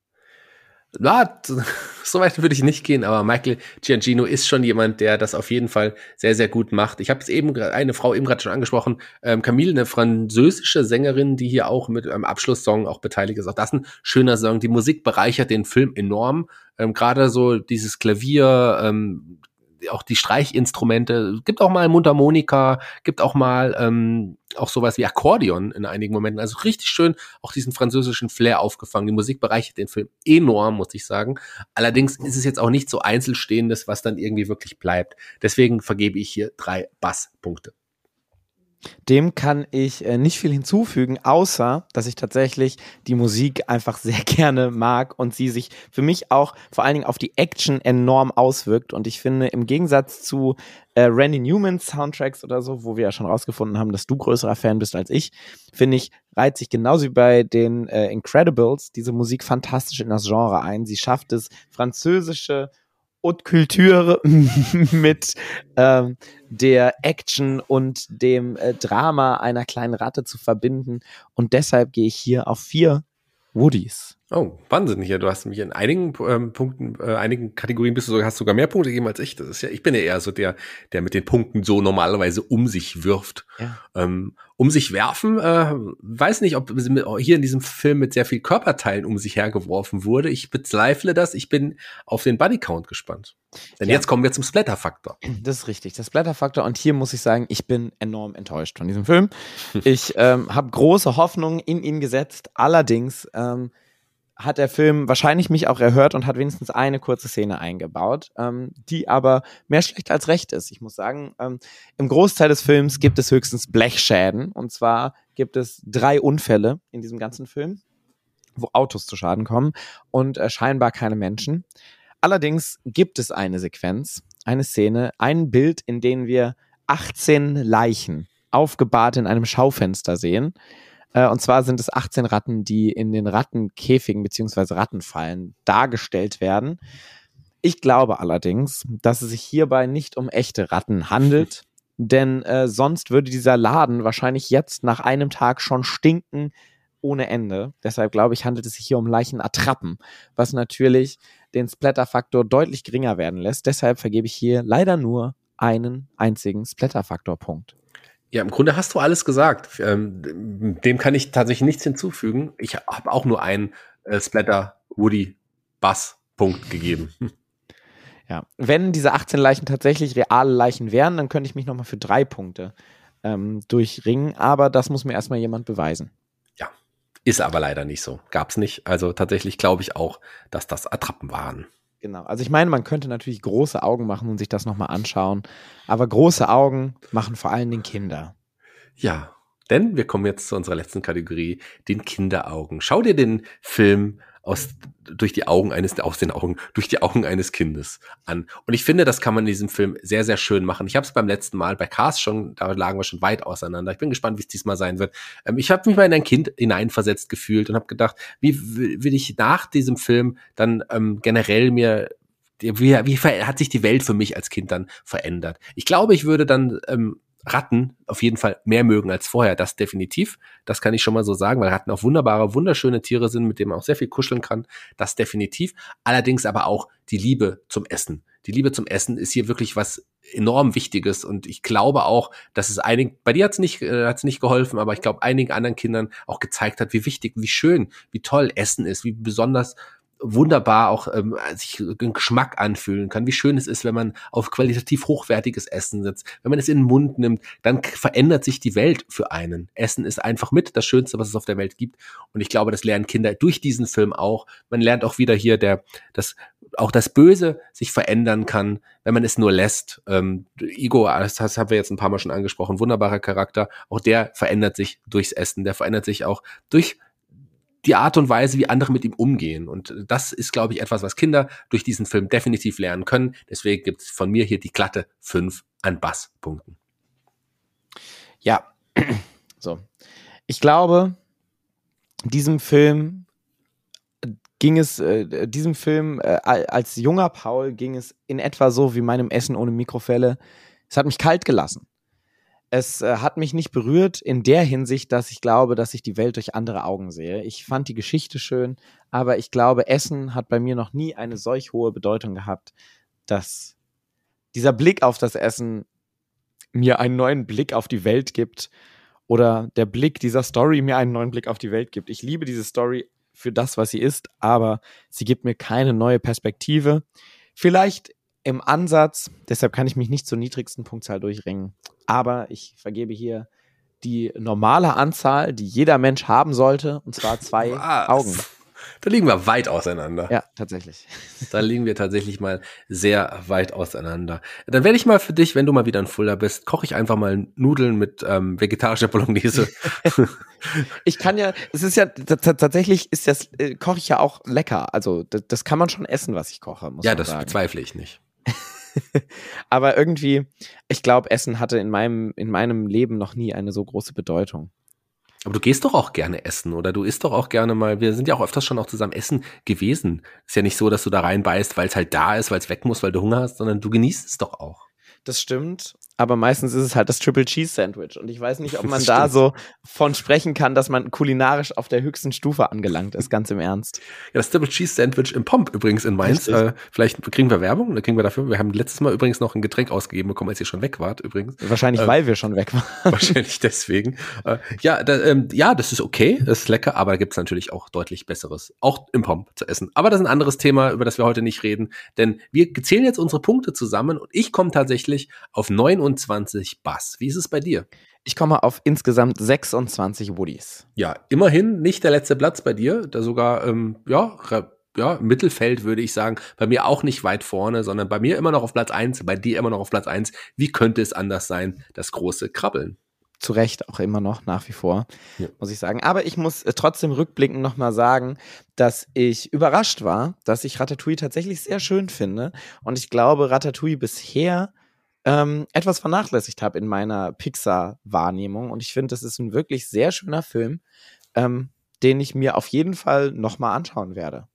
Ja, (laughs) so weit würde ich nicht gehen, aber Michael Giangino ist schon jemand, der das auf jeden Fall sehr, sehr gut macht. Ich habe es eben gra- eine Frau eben gerade schon angesprochen, ähm, Camille, eine französische Sängerin, die hier auch mit einem Abschlusssong auch beteiligt ist. Auch das ein schöner Song. Die Musik bereichert den Film enorm. Ähm, gerade so dieses Klavier, ähm, auch die Streichinstrumente, gibt auch mal Mundharmonika, gibt auch mal ähm, auch sowas wie Akkordeon in einigen Momenten. Also richtig schön auch diesen französischen Flair aufgefangen. Die Musik bereichert den Film enorm, muss ich sagen. Allerdings ist es jetzt auch nicht so Einzelstehendes, was dann irgendwie wirklich bleibt. Deswegen vergebe ich hier drei Basspunkte. Dem kann ich äh, nicht viel hinzufügen, außer dass ich tatsächlich die Musik einfach sehr (laughs) gerne mag und sie sich für mich auch vor allen Dingen auf die Action enorm auswirkt. Und ich finde, im Gegensatz zu äh, Randy Newmans Soundtracks oder so, wo wir ja schon rausgefunden haben, dass du größerer Fan bist als ich, finde ich, reiht sich genauso wie bei den äh, Incredibles diese Musik fantastisch in das Genre ein. Sie schafft es, französische Haute Culture (laughs) mit ähm, der Action und dem äh, Drama einer kleinen Ratte zu verbinden. Und deshalb gehe ich hier auf vier Woodies. Oh, Wahnsinn hier. Du hast mich in einigen ähm, Punkten, äh, einigen Kategorien bist du sogar, hast sogar mehr Punkte gegeben als ich. Das ist ja, ich bin ja eher so der, der mit den Punkten so normalerweise um sich wirft. Ja. Ähm, um sich werfen, äh, weiß nicht, ob hier in diesem Film mit sehr viel Körperteilen um sich hergeworfen wurde. Ich bezweifle das. Ich bin auf den Bodycount gespannt. Denn Ja. jetzt kommen wir zum Splatter-Faktor. Das ist richtig, das Blätterfaktor. Und hier muss ich sagen, ich bin enorm enttäuscht von diesem Film. (laughs) Ich ähm, habe große Hoffnungen in ihn gesetzt. Allerdings ähm, hat der Film wahrscheinlich mich auch erhört und hat wenigstens eine kurze Szene eingebaut, ähm, die aber mehr schlecht als recht ist. Ich muss sagen, ähm, im Großteil des Films gibt es höchstens Blechschäden. Und zwar gibt es drei Unfälle in diesem ganzen Film, wo Autos zu Schaden kommen und äh, scheinbar keine Menschen. Allerdings gibt es eine Sequenz, eine Szene, ein Bild, in dem wir 18 Leichen aufgebahrt in einem Schaufenster sehen. Äh, Und zwar sind es 18 Ratten, die in den Rattenkäfigen beziehungsweise Rattenfallen dargestellt werden. Ich glaube allerdings, dass es sich hierbei nicht um echte Ratten handelt, (laughs) denn äh, sonst würde dieser Laden wahrscheinlich jetzt nach einem Tag schon stinken ohne Ende. Deshalb glaube ich, handelt es sich hier um Leichenattrappen, was natürlich den Splatter-Faktor deutlich geringer werden lässt. Deshalb vergebe ich hier leider nur einen einzigen Splatter-Faktor-Punkt. Ja, im Grunde hast du alles gesagt. Ähm, dem kann ich tatsächlich nichts hinzufügen. Ich habe auch nur einen äh, Splatter Woody Bass Punkt gegeben. (laughs) Ja, wenn diese 18 Leichen tatsächlich reale Leichen wären, dann könnte ich mich nochmal für drei Punkte ähm, durchringen, aber das muss mir erstmal jemand beweisen. Ist aber leider nicht so. Gab's nicht. Also tatsächlich glaube ich auch, dass das Attrappen waren. Genau. Also ich meine, man könnte natürlich große Augen machen und sich das nochmal anschauen, aber große Augen machen vor allen Dingen Kinder. Ja, denn wir kommen jetzt zu unserer letzten Kategorie, den Kinderaugen. Schau dir den Film aus, durch die Augen eines, aus den Augen, durch die Augen eines Kindes an. Und ich finde, das kann man in diesem Film sehr, sehr schön machen. Ich habe es beim letzten Mal bei Cars schon, da lagen wir schon weit auseinander. Ich bin gespannt, wie es diesmal sein wird. Ähm, ich habe mich mal in ein Kind hineinversetzt gefühlt und habe gedacht, wie will ich nach diesem Film dann ähm, generell mir wie, wie hat sich die Welt für mich als Kind dann verändert? Ich glaube, ich würde dann ähm, Ratten auf jeden Fall mehr mögen als vorher. Das definitiv. Das kann ich schon mal so sagen, weil Ratten auch wunderbare, wunderschöne Tiere sind, mit denen man auch sehr viel kuscheln kann. Das definitiv. Allerdings aber auch die Liebe zum Essen. Die Liebe zum Essen ist hier wirklich was enorm Wichtiges und ich glaube auch, dass es einigen, bei dir hat es nicht, äh, hat's nicht geholfen, aber ich glaube einigen anderen Kindern auch gezeigt hat, wie wichtig, wie schön, wie toll Essen ist, wie besonders wunderbar auch ähm, sich einen Geschmack anfühlen kann, wie schön es ist, wenn man auf qualitativ hochwertiges Essen sitzt, wenn man es in den Mund nimmt, dann verändert sich die Welt für einen. Essen ist einfach mit das Schönste, was es auf der Welt gibt. Und ich glaube, das lernen Kinder durch diesen Film auch. Man lernt auch wieder hier, der, das, auch das Böse sich verändern kann, wenn man es nur lässt. Ähm, Igo, das, das haben wir jetzt ein paar Mal schon angesprochen, wunderbarer Charakter. Auch der verändert sich durchs Essen, der verändert sich auch durch die Art und Weise, wie andere mit ihm umgehen. Und das ist, glaube ich, etwas, was Kinder durch diesen Film definitiv lernen können. Deswegen gibt es von mir hier die glatte 5 an Basspunkten. Ja, (clears throat) so. Ich glaube, diesem Film ging es, äh, diesem Film äh, als junger Paul ging es in etwa so wie meinem Essen ohne Mikrofälle. Es hat mich kalt gelassen es äh, hat mich nicht berührt in der Hinsicht, dass ich glaube, dass ich die Welt durch andere Augen sehe. Ich fand die Geschichte schön, aber ich glaube, Essen hat bei mir noch nie eine solch hohe Bedeutung gehabt, dass dieser Blick auf das Essen mir einen neuen Blick auf die Welt gibt oder der Blick dieser Story mir einen neuen Blick auf die Welt gibt. Ich liebe diese Story für das, was sie ist, aber sie gibt mir keine neue Perspektive. Vielleicht im Ansatz, deshalb kann ich mich nicht zur niedrigsten Punktzahl durchringen, aber ich vergebe hier die normale Anzahl, die jeder Mensch haben sollte, und zwar (laughs) zwei Was? Augen. Da liegen wir weit auseinander. Ja, tatsächlich. (laughs) Da liegen wir tatsächlich mal sehr weit auseinander. Dann werde ich mal für dich, wenn du mal wieder in Fulda bist, koche ich einfach mal Nudeln mit ähm, vegetarischer Bolognese. (laughs) ich kann ja, es ist ja tatsächlich ist das äh, koche ich ja auch lecker. Also das, das, kann man schon essen, was ich koche. Ja, das sagen. bezweifle ich nicht. (laughs) Aber irgendwie, ich glaube, Essen hatte in meinem, in meinem Leben noch nie eine so große Bedeutung. Aber du gehst doch auch gerne essen oder du isst doch auch gerne mal. Wir sind ja auch öfters schon auch zusammen essen gewesen. Ist ja nicht so, dass du da reinbeißt, weil es halt da ist, weil es weg muss, weil du Hunger hast, sondern du genießt es doch auch. Das stimmt aber meistens ist es halt das Triple Cheese Sandwich. Und ich weiß nicht, ob (laughs) man da so von sprechen kann, dass man kulinarisch auf der höchsten Stufe angelangt ist, ganz im Ernst. Ja, das Triple Cheese Sandwich im Pomp übrigens in Mainz. Äh, vielleicht kriegen wir Werbung, da kriegen wir dafür. Wir haben letztes Mal übrigens noch ein Getränk ausgegeben bekommen, als ihr schon weg wart, übrigens. Wahrscheinlich, äh, weil wir schon weg waren. (laughs) Wahrscheinlich deswegen. Äh, ja, da, ähm, ja, das ist okay, das ist lecker, aber da gibt's natürlich auch deutlich Besseres, auch im Pomp zu essen. Aber das ist ein anderes Thema, über das wir heute nicht reden, denn wir zählen jetzt unsere Punkte zusammen und ich komme tatsächlich auf 29 Bass. Wie ist es bei dir? Ich komme auf insgesamt 26 Woodies. Ja, immerhin nicht der letzte Platz bei dir, da sogar, ähm, ja, ja, Mittelfeld würde ich sagen. Bei mir auch nicht weit vorne, sondern bei mir immer noch auf Platz eins, bei dir immer noch auf Platz eins. Wie könnte es anders sein? Das große Krabbeln. Zu Recht auch immer noch, nach wie vor, ja. muss ich sagen. Aber ich muss äh, trotzdem rückblickend nochmal sagen, dass ich überrascht war, dass ich Ratatouille tatsächlich sehr schön finde. Und ich glaube, Ratatouille bisher ähm, etwas vernachlässigt habe in meiner Pixar-Wahrnehmung. Und ich finde, das ist ein wirklich sehr schöner Film, ähm, den ich mir auf jeden Fall nochmal anschauen werde.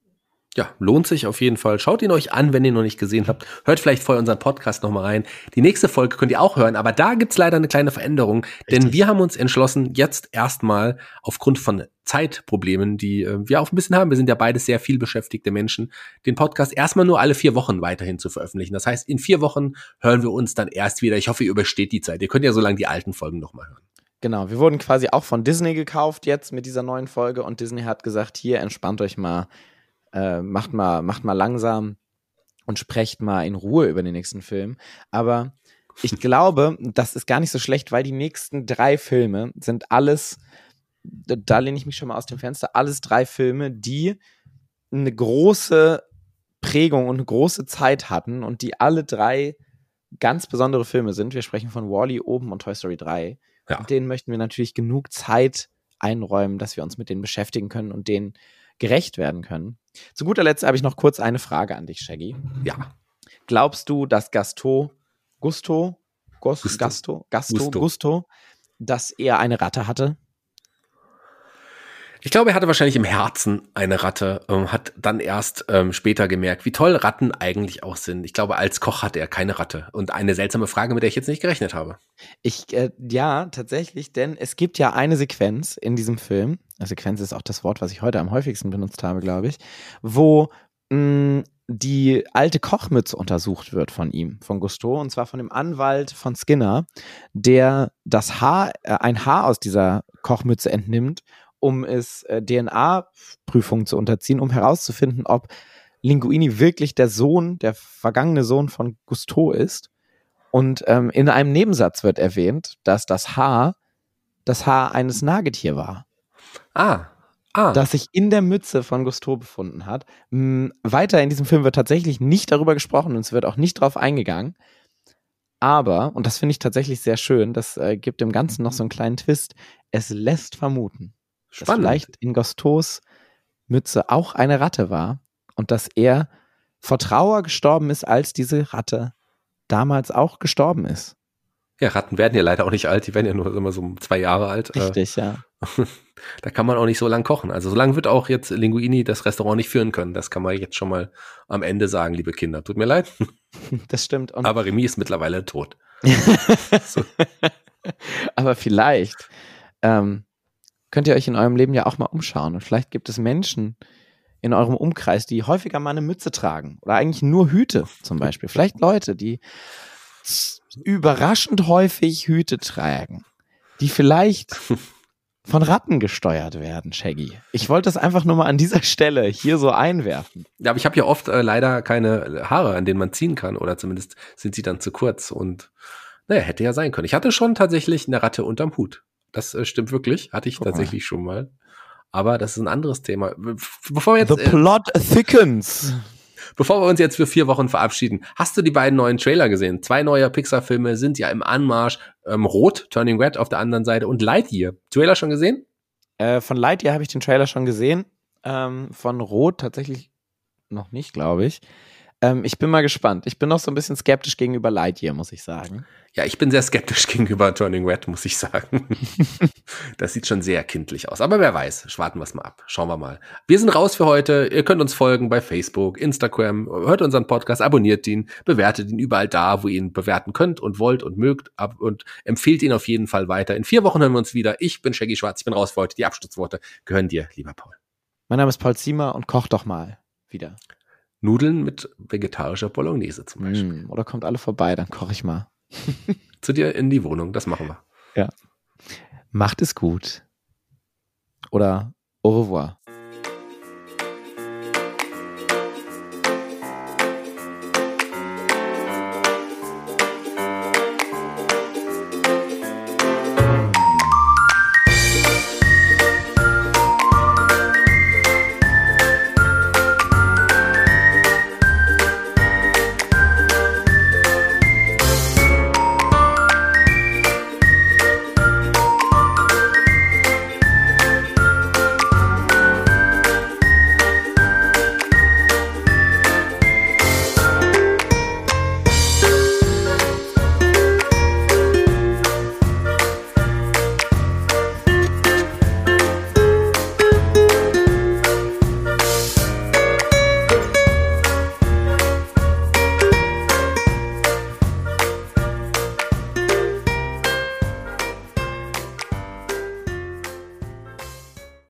Ja, lohnt sich auf jeden Fall. Schaut ihn euch an, wenn ihr ihn noch nicht gesehen habt. Hört vielleicht vorher unseren Podcast nochmal rein. Die nächste Folge könnt ihr auch hören, aber da gibt's leider eine kleine Veränderung, Richtig. denn wir haben uns entschlossen, jetzt erstmal aufgrund von Zeitproblemen, die äh, wir auch ein bisschen haben, wir sind ja beide sehr viel beschäftigte Menschen, den Podcast erstmal nur alle vier Wochen weiterhin zu veröffentlichen. Das heißt, in vier Wochen hören wir uns dann erst wieder. Ich hoffe, ihr übersteht die Zeit. Ihr könnt ja so lange die alten Folgen nochmal hören. Genau, wir wurden quasi auch von Disney gekauft jetzt mit dieser neuen Folge und Disney hat gesagt, hier entspannt euch mal äh, macht mal, macht mal langsam und sprecht mal in Ruhe über den nächsten Film. Aber ich (laughs) glaube, das ist gar nicht so schlecht, weil die nächsten drei Filme sind alles, da lehne ich mich schon mal aus dem Fenster, alles drei Filme, die eine große Prägung und eine große Zeit hatten und die alle drei ganz besondere Filme sind. Wir sprechen von Wally oben und Toy Story 3. Ja. Und denen möchten wir natürlich genug Zeit einräumen, dass wir uns mit denen beschäftigen können und denen gerecht werden können. Zu guter Letzt habe ich noch kurz eine Frage an dich, Shaggy. Ja. Glaubst du, dass Gasto, Gusto, Gos, Gusto, Gasto, Gasto, Gusto. Gusto, dass er eine Ratte hatte? Ich glaube, er hatte wahrscheinlich im Herzen eine Ratte, ähm, hat dann erst ähm, später gemerkt, wie toll Ratten eigentlich auch sind. Ich glaube, als Koch hatte er keine Ratte. Und eine seltsame Frage, mit der ich jetzt nicht gerechnet habe. Ich, äh, ja, tatsächlich, denn es gibt ja eine Sequenz in diesem Film, Sequenz ist auch das Wort, was ich heute am häufigsten benutzt habe, glaube ich, wo mh, mm, die alte Kochmütze untersucht wird von ihm, von Gusto, und zwar von dem Anwalt von Skinner, der das Haar, äh, ein Haar aus dieser Kochmütze entnimmt um es äh, DNA-Prüfungen zu unterziehen, um herauszufinden, ob Linguini wirklich der Sohn, der vergangene Sohn von Gusteau ist. Und ähm, in einem Nebensatz wird erwähnt, dass das Haar das Haar eines Nagetier war. Ah, ah. Das sich in der Mütze von Gusteau befunden hat. M weiter in diesem Film wird tatsächlich nicht darüber gesprochen und es wird auch nicht drauf eingegangen. Aber, und das finde ich tatsächlich sehr schön, das äh, gibt dem Ganzen noch so einen kleinen Twist, es lässt vermuten, Spannend. dass vielleicht in Gusteaus Mütze auch eine Ratte war und dass er vor Trauer gestorben ist, als diese Ratte damals auch gestorben ist. Ja, Ratten werden ja leider auch nicht alt, die werden ja nur immer so zwei Jahre alt. Richtig, ja. (laughs) da kann man auch nicht so lang kochen. Also so lange wird auch jetzt Linguini das Restaurant nicht führen können. Das kann man jetzt schon mal am Ende sagen, liebe Kinder. Tut mir leid. (laughs) Das stimmt. Und Aber Remy ist mittlerweile tot. (laughs) so. Aber vielleicht ähm, könnt ihr euch in eurem Leben ja auch mal umschauen. Und vielleicht gibt es Menschen in eurem Umkreis, die häufiger mal eine Mütze tragen. Oder eigentlich nur Hüte zum Beispiel. Vielleicht Leute, die überraschend häufig Hüte tragen, die vielleicht (laughs) von Ratten gesteuert werden, Shaggy. Ich wollte das einfach nur mal an dieser Stelle hier so einwerfen. Ja, aber ich habe ja oft äh, leider keine Haare, an denen man ziehen kann, oder zumindest sind sie dann zu kurz und naja, hätte ja sein können. Ich hatte schon tatsächlich eine Ratte unterm Hut. Das äh, stimmt wirklich, hatte ich Guck tatsächlich schon mal. Aber das ist ein anderes Thema. Bevor wir jetzt, The plot thickens. Bevor wir uns jetzt für vier Wochen verabschieden, hast du die beiden neuen Trailer gesehen? Zwei neue Pixar-Filme sind ja im Anmarsch. Ähm, Rot, Turning Red auf der anderen Seite und Lightyear. Trailer schon gesehen? Äh, von Lightyear habe ich den Trailer schon gesehen. Ähm, von Rot tatsächlich noch nicht, glaube ich. Ähm, ich bin mal gespannt. Ich bin noch so ein bisschen skeptisch gegenüber Lightyear, muss ich sagen. Ja, ich bin sehr skeptisch (laughs) gegenüber Turning Red, muss ich sagen. (laughs) das sieht schon sehr kindlich aus. Aber wer weiß, warten wir es mal ab. Schauen wir mal. Wir sind raus für heute. Ihr könnt uns folgen bei Facebook, Instagram, hört unseren Podcast, abonniert ihn, bewertet ihn überall da, wo ihr ihn bewerten könnt und wollt und mögt und empfehlt ihn auf jeden Fall weiter. In vier Wochen hören wir uns wieder. Ich bin Shaggy Schwarz, ich bin raus für heute. Die Abschlussworte gehören dir, lieber Paul. Mein Name ist Paul Ziemer und koch doch mal wieder. Nudeln mit vegetarischer Bolognese zum Beispiel. Mm, oder kommt alle vorbei, dann koche ich mal. (laughs) Zu dir in die Wohnung, das machen wir. Ja. Macht es gut. Oder au revoir.